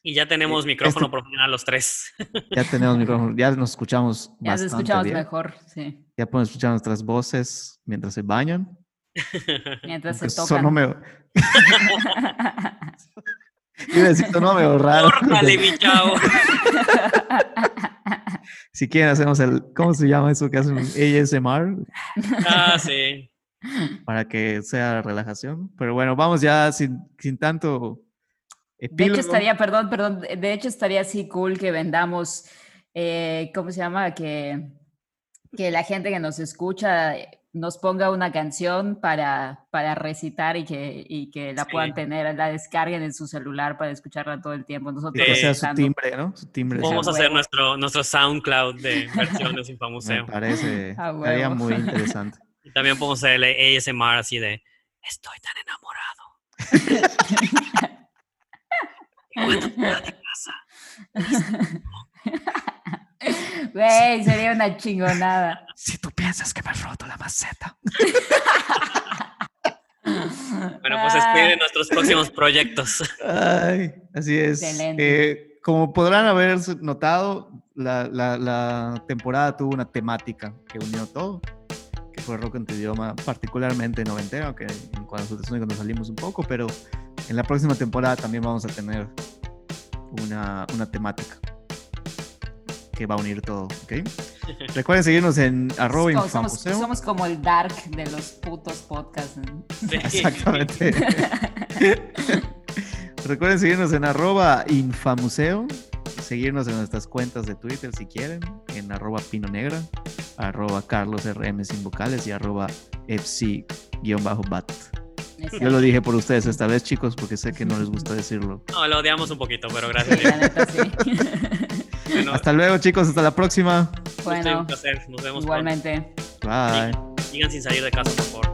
Y ya tenemos micrófono este- profesional los tres. [laughs] Ya tenemos micrófono, ya nos escuchamos Ya nos escuchamos bien. mejor, sí. Ya podemos escuchar nuestras voces mientras se bañan. [laughs] Mientras aunque se tocan. sonó medio- [laughs] iba a decir, sonó medio raro. ¡Córtale, mi chavo! Si quieren hacemos el, ¿cómo se llama eso que hacen? ASMR Ah, sí. Para que sea relajación. Pero bueno, vamos ya sin, sin tanto De hecho, epílogo. estaría, perdón, perdón, de hecho estaría así cool que vendamos, eh, ¿cómo se llama? Que, que la gente que nos escucha eh, nos ponga una canción para, para recitar y que, y que la puedan Sí. tener, la descarguen en su celular para escucharla todo el tiempo. Nosotros que sea su timbre, ¿no? Su timbre. Vamos a hacer nuestro, nuestro SoundCloud de versiones [laughs] Me Infamuseo. parece, A estaría huevo. muy [laughs] interesante. Y también podemos hacer el ASMR así de Estoy tan enamorado. [laughs] Güey, sería una chingonada. [laughs] Si tú piensas que me he roto la maceta. Bueno, pues Ah, esperen nuestros próximos proyectos. Ay, así es. Excelente. Eh, como podrán haber notado, la, la- la temporada tuvo una temática que unió todo, que fue rock en tu idioma, particularmente noventero, aunque en cuanto a nos salimos un poco, pero en la próxima temporada también vamos a tener una, una temática que va a unir todo, ¿ok? [laughs] Recuerden seguirnos en arroba somos, somos, infamuseo. somos como el dark de los putos podcasts. ¿no? Sí. [laughs] Exactamente. [laughs] Recuerden seguirnos en arroba infamuseo, seguirnos en nuestras cuentas de Twitter si quieren, en arroba pino negra, arroba carlos rm sin vocales y arroba fc-bat. Yo lo dije por ustedes esta vez, chicos, porque sé que no les gusta decirlo. No, lo odiamos un poquito, pero [laughs] gracias. Sí, la neta, sí. Bueno, Hasta luego, chicos, hasta la próxima. fue un bueno, placer. Nos vemos pronto. igualmente. Bye. Sigan sin salir de casa, por favor.